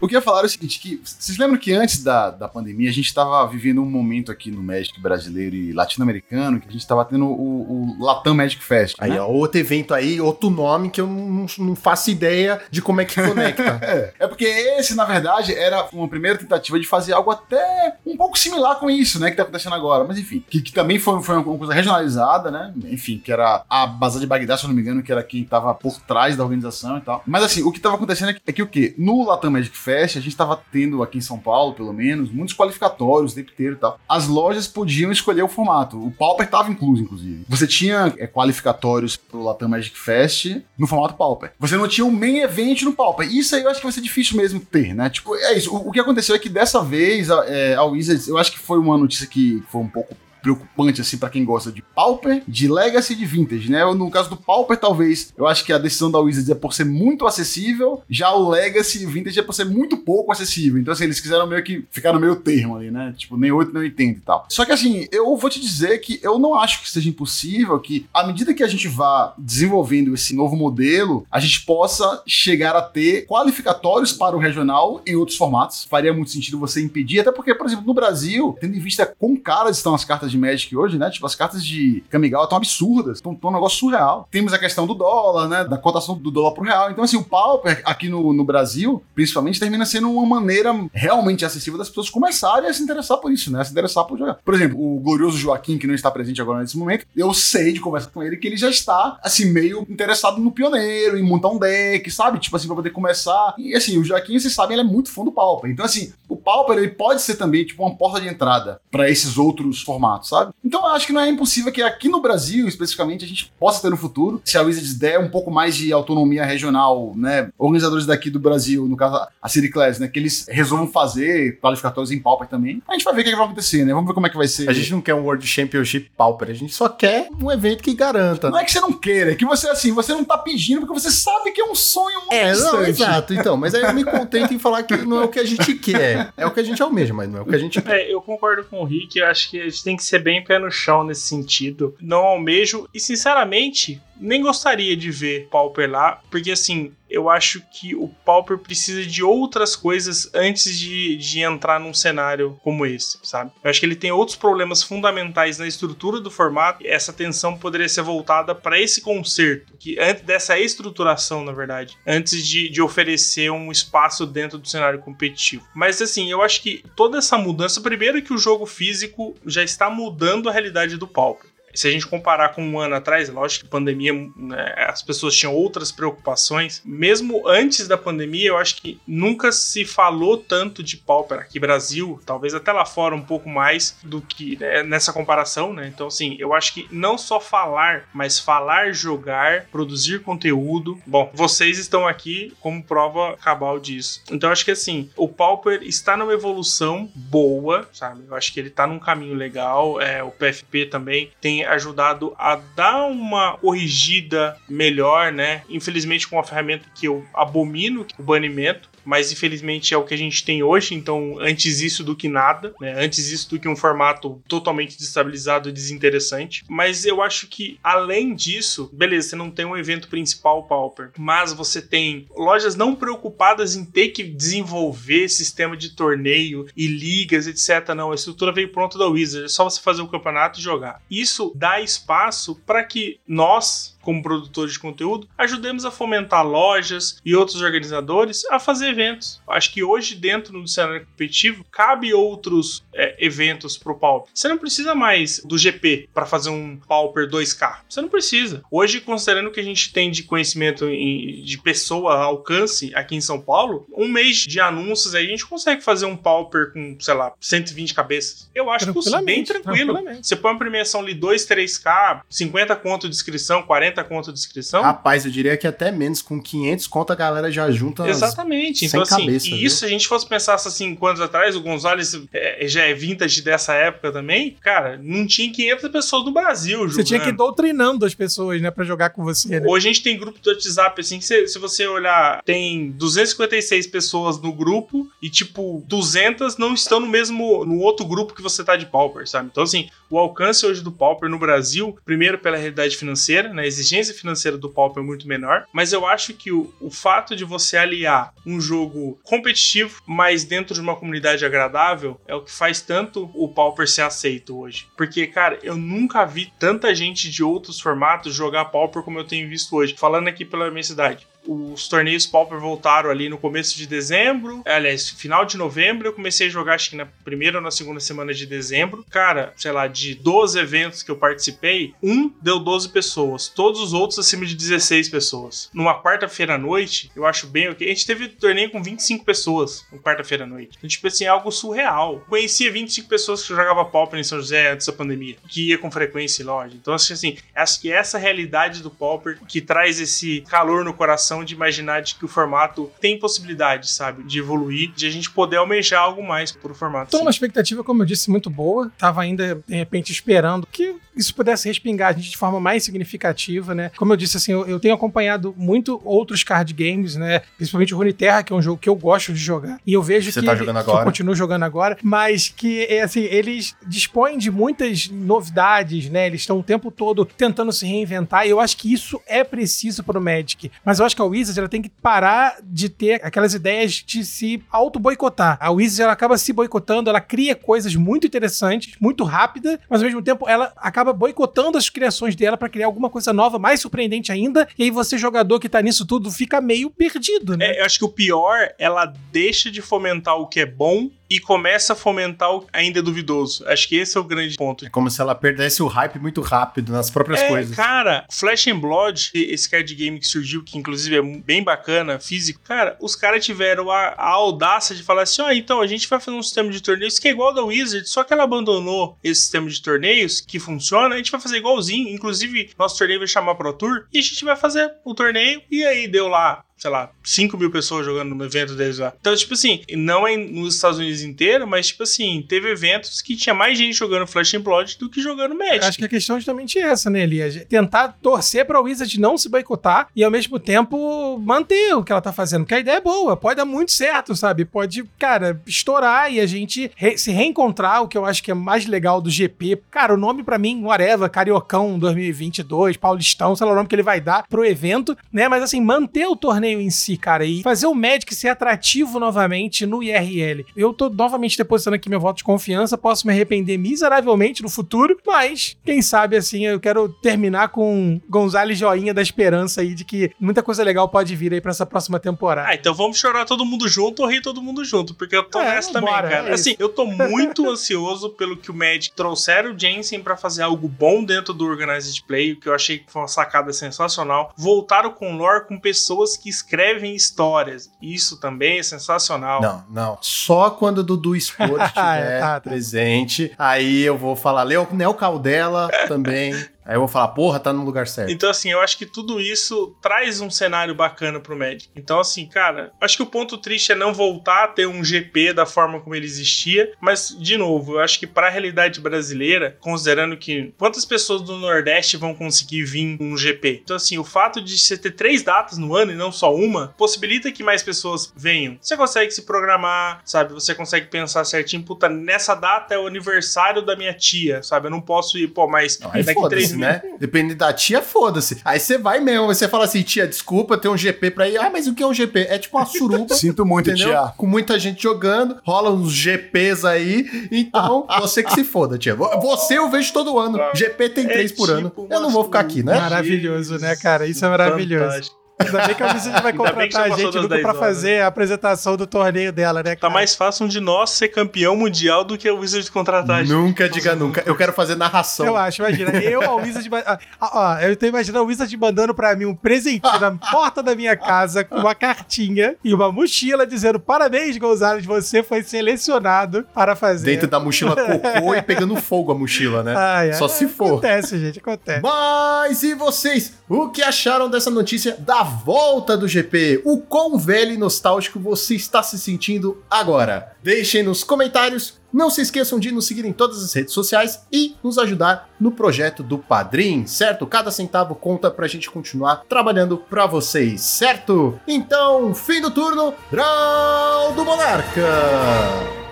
O que eu ia falar é o seguinte, que vocês lembram que antes da, da pandemia a gente estava vivendo um momento aqui no Magic brasileiro e latino-americano que a gente estava tendo o, o Latam Magic Fest, Aí, né? ó, outro evento aí, outro nome que eu não, não faço ideia de como é que conecta. É, é porque esse, na verdade, era uma primeira tentativa de fazer algo até um pouco similar com isso, né, que tá acontecendo agora. Mas enfim, que, que também foi, foi uma coisa regionalizada, né? Enfim, que era a Bazar de Bagdá, se eu não me engano, que era quem tava por trás da organização e tal. Mas assim, o que tava acontecendo é que, é que o quê? No Latam Magic Fest, a gente tava tendo aqui em São Paulo, pelo menos, muitos qualificatórios o tempo inteiro e tal. As lojas podiam escolher o formato. O Pauper tava incluso, inclusive. Você tinha é, qualificatórios pro Latam Magic Fest no formato Pauper. Você não tinha um main event no Pauper. Isso aí eu acho que vai ser difícil mesmo ter, né? Tipo, é isso. O, o que aconteceu é que dessa vez a, é, a Wizards, eu acho que foi uma notícia que foi um pouco preocupante, assim, pra quem gosta de Pauper, de Legacy e de Vintage, né? No caso do Pauper, talvez, eu acho que a decisão da Wizards é por ser muito acessível, já o Legacy e Vintage é por ser muito pouco acessível. Então, assim, eles quiseram meio que ficar no meio termo ali, né? Tipo, nem 8, nem 80 e tal. Só que, assim, eu vou te dizer que eu não acho que seja impossível que, à medida que a gente vá desenvolvendo esse novo modelo, a gente possa chegar a ter qualificatórios para o regional em outros formatos. Faria muito sentido você impedir, até porque, por exemplo, no Brasil, tendo em vista quão caras estão as cartas de Magic hoje, né? Tipo, as cartas de Kamigawa estão absurdas, estão um negócio surreal. Temos a questão do dólar, né? Da cotação do dólar pro real. Então, assim, o Pauper aqui no, no Brasil, principalmente, termina sendo uma maneira realmente acessível das pessoas começarem a se interessar por isso, né? A se interessar por jogar. Por exemplo, o glorioso Joaquim, que não está presente agora nesse momento, eu sei de conversa com ele que ele já está, assim, meio interessado no pioneiro, em montar um deck, sabe? Tipo assim, pra poder começar. E assim, o Joaquim, vocês sabem, ele é muito fã do Pauper. Então, assim, o Pauper, ele pode ser também, tipo, uma porta de entrada para esses outros formatos, sabe? Então, eu acho que não é impossível que aqui no Brasil, especificamente, a gente possa ter no futuro, se a Wizards der um pouco mais de autonomia regional, né? Organizadores daqui do Brasil, no caso a City Class, né? Que eles resolvam fazer qualificatórios em Pauper também. A gente vai ver o que, que vai acontecer, né? Vamos ver como é que vai ser. A gente não quer um World Championship Pauper, a gente só quer um evento que garanta. Não é que você não queira, é que você, assim, você não tá pedindo porque você sabe que é um sonho muito É, não, exato. Então, mas aí eu me contento em falar que não é o que a gente quer. É o que a gente almeja, mas não é o que a gente É, eu concordo com o Rick, eu acho que a gente tem que ser bem pé no chão nesse sentido. Não almejo, e sinceramente, nem gostaria de ver Pauper lá, porque assim, eu acho que o Pauper precisa de outras coisas antes de, de entrar num cenário como esse, sabe? Eu acho que ele tem outros problemas fundamentais na estrutura do formato. Essa atenção poderia ser voltada para esse conserto, que antes dessa estruturação, na verdade, antes de, de oferecer um espaço dentro do cenário competitivo. Mas assim, eu acho que toda essa mudança, primeiro que o jogo físico já está mudando a realidade do Pauper. Se a gente comparar com um ano atrás, lógico que pandemia, né, as pessoas tinham outras preocupações. Mesmo antes da pandemia, eu acho que nunca se falou tanto de Pauper aqui Brasil, talvez até lá fora um pouco mais do que né, nessa comparação, né? Então, assim, eu acho que não só falar, mas falar, jogar, produzir conteúdo. Bom, vocês estão aqui como prova cabal disso. Então, eu acho que assim, o Pauper está numa evolução boa, sabe? Eu acho que ele está num caminho legal. É, o PFP também tem ajudado a dar uma corrigida melhor, né? Infelizmente com uma ferramenta que eu abomino, é o banimento, mas infelizmente é o que a gente tem hoje, então antes isso do que nada, né? Antes isso do que um formato totalmente destabilizado e desinteressante. Mas eu acho que além disso, beleza, você não tem um evento principal Pauper, mas você tem lojas não preocupadas em ter que desenvolver sistema de torneio e ligas, etc. Não, a estrutura veio pronta da Wizard, é só você fazer o campeonato e jogar. Isso dá espaço para que nós como produtores de conteúdo, ajudemos a fomentar lojas e outros organizadores a fazer eventos. Acho que hoje, dentro do cenário competitivo, cabe outros é, eventos pro Pauper. Você não precisa mais do GP para fazer um Pauper 2K. Você não precisa. Hoje, considerando o que a gente tem de conhecimento em- de pessoa alcance aqui em São Paulo, um mês de anúncios aí, a gente consegue fazer um Pauper com, sei lá, 120 cabeças. Eu acho que bem Tranquilamente, tranquilo. Você põe uma premiação ali 2, 3K, 50 conto de inscrição, 40 conto de inscrição. Rapaz, eu diria que até menos, com 500 conto a galera já junta. Exatamente. sem Então, assim, cabeça, e viu? isso, se a gente fosse pensar há cinco anos atrás, o Gonzalez é, já é vintage dessa época também, cara, não tinha 500 pessoas no Brasil jogando. Você tinha que ir doutrinando as pessoas, né, pra jogar com você, né? Hoje a gente tem grupo do WhatsApp, assim, que se, se você olhar, tem 256 pessoas no grupo e, tipo, 200 não estão no mesmo, no outro grupo que você tá de Pauper, sabe? Então, assim, o alcance hoje do Pauper no Brasil, primeiro pela realidade financeira, né? Exigência financeira do Pauper é muito menor, mas eu acho que o, o fato de você aliar um jogo competitivo, mas dentro de uma comunidade agradável, é o que faz tanto o Pauper ser aceito hoje. Porque, cara, eu nunca vi tanta gente de outros formatos jogar Pauper como eu tenho visto hoje. Falando aqui pela minha cidade. Os torneios Pauper voltaram ali no começo de dezembro. Aliás, final de novembro. Eu comecei a jogar, acho que na primeira ou na segunda semana de dezembro. Cara, sei lá, de 12 eventos que eu participei, um deu 12 pessoas. Todos os outros acima de 16 pessoas. Numa quarta-feira à noite, eu acho bem ok. A gente teve torneio com 25 pessoas na quarta-feira à noite. Então, tipo assim, é algo surreal. Conhecia 25 pessoas que jogavam Pauper em São José antes da pandemia, que ia com frequência em loja. Então, acho assim, acho que essa realidade do Pauper que traz esse calor no coração de imaginar de que o formato tem possibilidade, sabe? De evoluir, de a gente poder almejar algo mais pro formato. Tô sim. numa expectativa, como eu disse, muito boa. Tava ainda, de repente, esperando que isso pudesse respingar a gente de forma mais significativa, né? Como eu disse, assim, eu, eu tenho acompanhado muito outros card games, né? Principalmente o Runeterra, que é um jogo que eu gosto de jogar. E eu vejo Você que, tá jogando que agora. eu continuo jogando agora, mas que, é, assim, eles dispõem de muitas novidades, né? Eles estão o tempo todo tentando se reinventar e eu acho que isso é preciso pro Magic. Mas eu acho que a Wizards, ela tem que parar de ter aquelas ideias de se auto-boicotar. A Wizards, ela acaba se boicotando, ela cria coisas muito interessantes, muito rápida, mas ao mesmo tempo ela acaba boicotando as criações dela pra criar alguma coisa nova, mais surpreendente ainda, e aí você, jogador que tá nisso tudo, fica meio perdido, né? É, eu acho que o pior, ela deixa de fomentar o que é bom e começa a fomentar o ainda é duvidoso. Acho que esse é o grande ponto. É como se ela perdesse o hype muito rápido nas próprias É, coisas. cara, Flash and Blood, esse card game que surgiu, que inclusive é bem bacana, físico, cara, os caras tiveram a, a audácia de falar assim: ó, então a gente vai fazer um sistema de torneios que é igual da Wizard, só que ela abandonou esse sistema de torneios que funciona, a gente vai fazer igualzinho. Inclusive, nosso torneio vai chamar Pro Tour e a gente vai fazer o torneio. E aí deu lá sei lá, 5 mil pessoas jogando no evento deles lá. Então, tipo assim, não é nos Estados Unidos inteiro, mas, tipo assim, teve eventos que tinha mais gente jogando Flash and Blood do que jogando Magic. Acho que a questão é justamente essa, né, Elias? Tentar torcer pra Wizard não se boicotar e ao mesmo tempo manter o que ela tá fazendo. Porque a ideia é boa, pode dar muito certo, sabe? Pode, cara, estourar e a gente re- se reencontrar, o que eu acho que é mais legal do GP. Cara, o nome pra mim, whatever, Cariocão 2022, Paulistão, sei lá o nome que ele vai dar pro evento, né? Mas assim, manter o torneio em si, cara, e fazer o Magic ser atrativo novamente no IRL. Eu tô novamente depositando aqui meu voto de confiança, posso me arrepender miseravelmente no futuro, mas quem sabe assim, eu quero terminar com Gonzales Joinha da esperança aí de que muita coisa legal pode vir aí pra essa próxima temporada. Ah, então vamos chorar todo mundo junto ou rir todo mundo junto, porque eu tô É, nessa também, cara. é assim, eu tô muito ansioso pelo que o Magic trouxeram o Jensen pra fazer algo bom dentro do Organized Play, o que eu achei que foi uma sacada sensacional. Voltaram com lore com pessoas que escrevem histórias. Isso também é sensacional. Não, não. Só quando o Dudu Expor estiver É, tá, tá. presente, aí eu vou falar, Leo, Neo Caldela também. Aí eu vou falar, porra, tá no lugar certo. Então, assim, eu acho que tudo isso traz um cenário bacana pro Magic. Então, assim, cara, acho que o ponto triste é não voltar a ter um GP da forma como ele existia. Mas, de novo, eu acho que pra realidade brasileira, considerando que quantas pessoas do Nordeste vão conseguir vir um GP? Então, assim, o fato de você ter três datas no ano e não só uma, possibilita que mais pessoas venham. Você consegue se programar, sabe? Você consegue pensar certinho, puta, nessa data é o aniversário da minha tia, sabe? Eu não posso ir, pô, mas aí daqui três foda-se, né? Dependendo da tia, foda-se. Aí você vai mesmo, aí você fala assim, tia, desculpa, tem um GP pra ir. Ah, mas o que é um GP? É tipo uma suruba. Sinto muito, Entendeu? tia. Com muita gente jogando, rola uns GPs aí, então você que se foda, tia. Você eu vejo todo ano. GP tem É três por ano. tipo Eu não vou ficar aqui, né? Maravilhoso, né, cara? Isso é maravilhoso. Fantástico. Ainda bem que a Wizard vai contratar a gente 10 pra horas. fazer a apresentação do torneio dela, né, Tá cara? mais fácil um de nós ser campeão mundial do que o Wizard contratar a gente. Nunca diga nunca. Eu quero fazer narração. Eu acho, imagina. Eu, a Wizard. ah, ah, ó, eu tô imaginando a Wizard mandando pra mim um presentinho na porta da minha casa com uma cartinha e uma mochila dizendo: Parabéns, Gonzalez, você foi selecionado para fazer. Dentro da mochila cocô e pegando fogo a mochila, né? Ai, ai, Só se for. Acontece, gente, acontece. Mas e vocês? O que acharam dessa notícia da volta do GP? O quão velho e nostálgico você está se sentindo agora? Deixem nos comentários. Não se esqueçam de nos seguir em todas as redes sociais e nos ajudar no projeto do Padrim, certo? Cada centavo conta pra gente continuar trabalhando pra vocês, certo? Então, fim do turno, Draw do Monarca!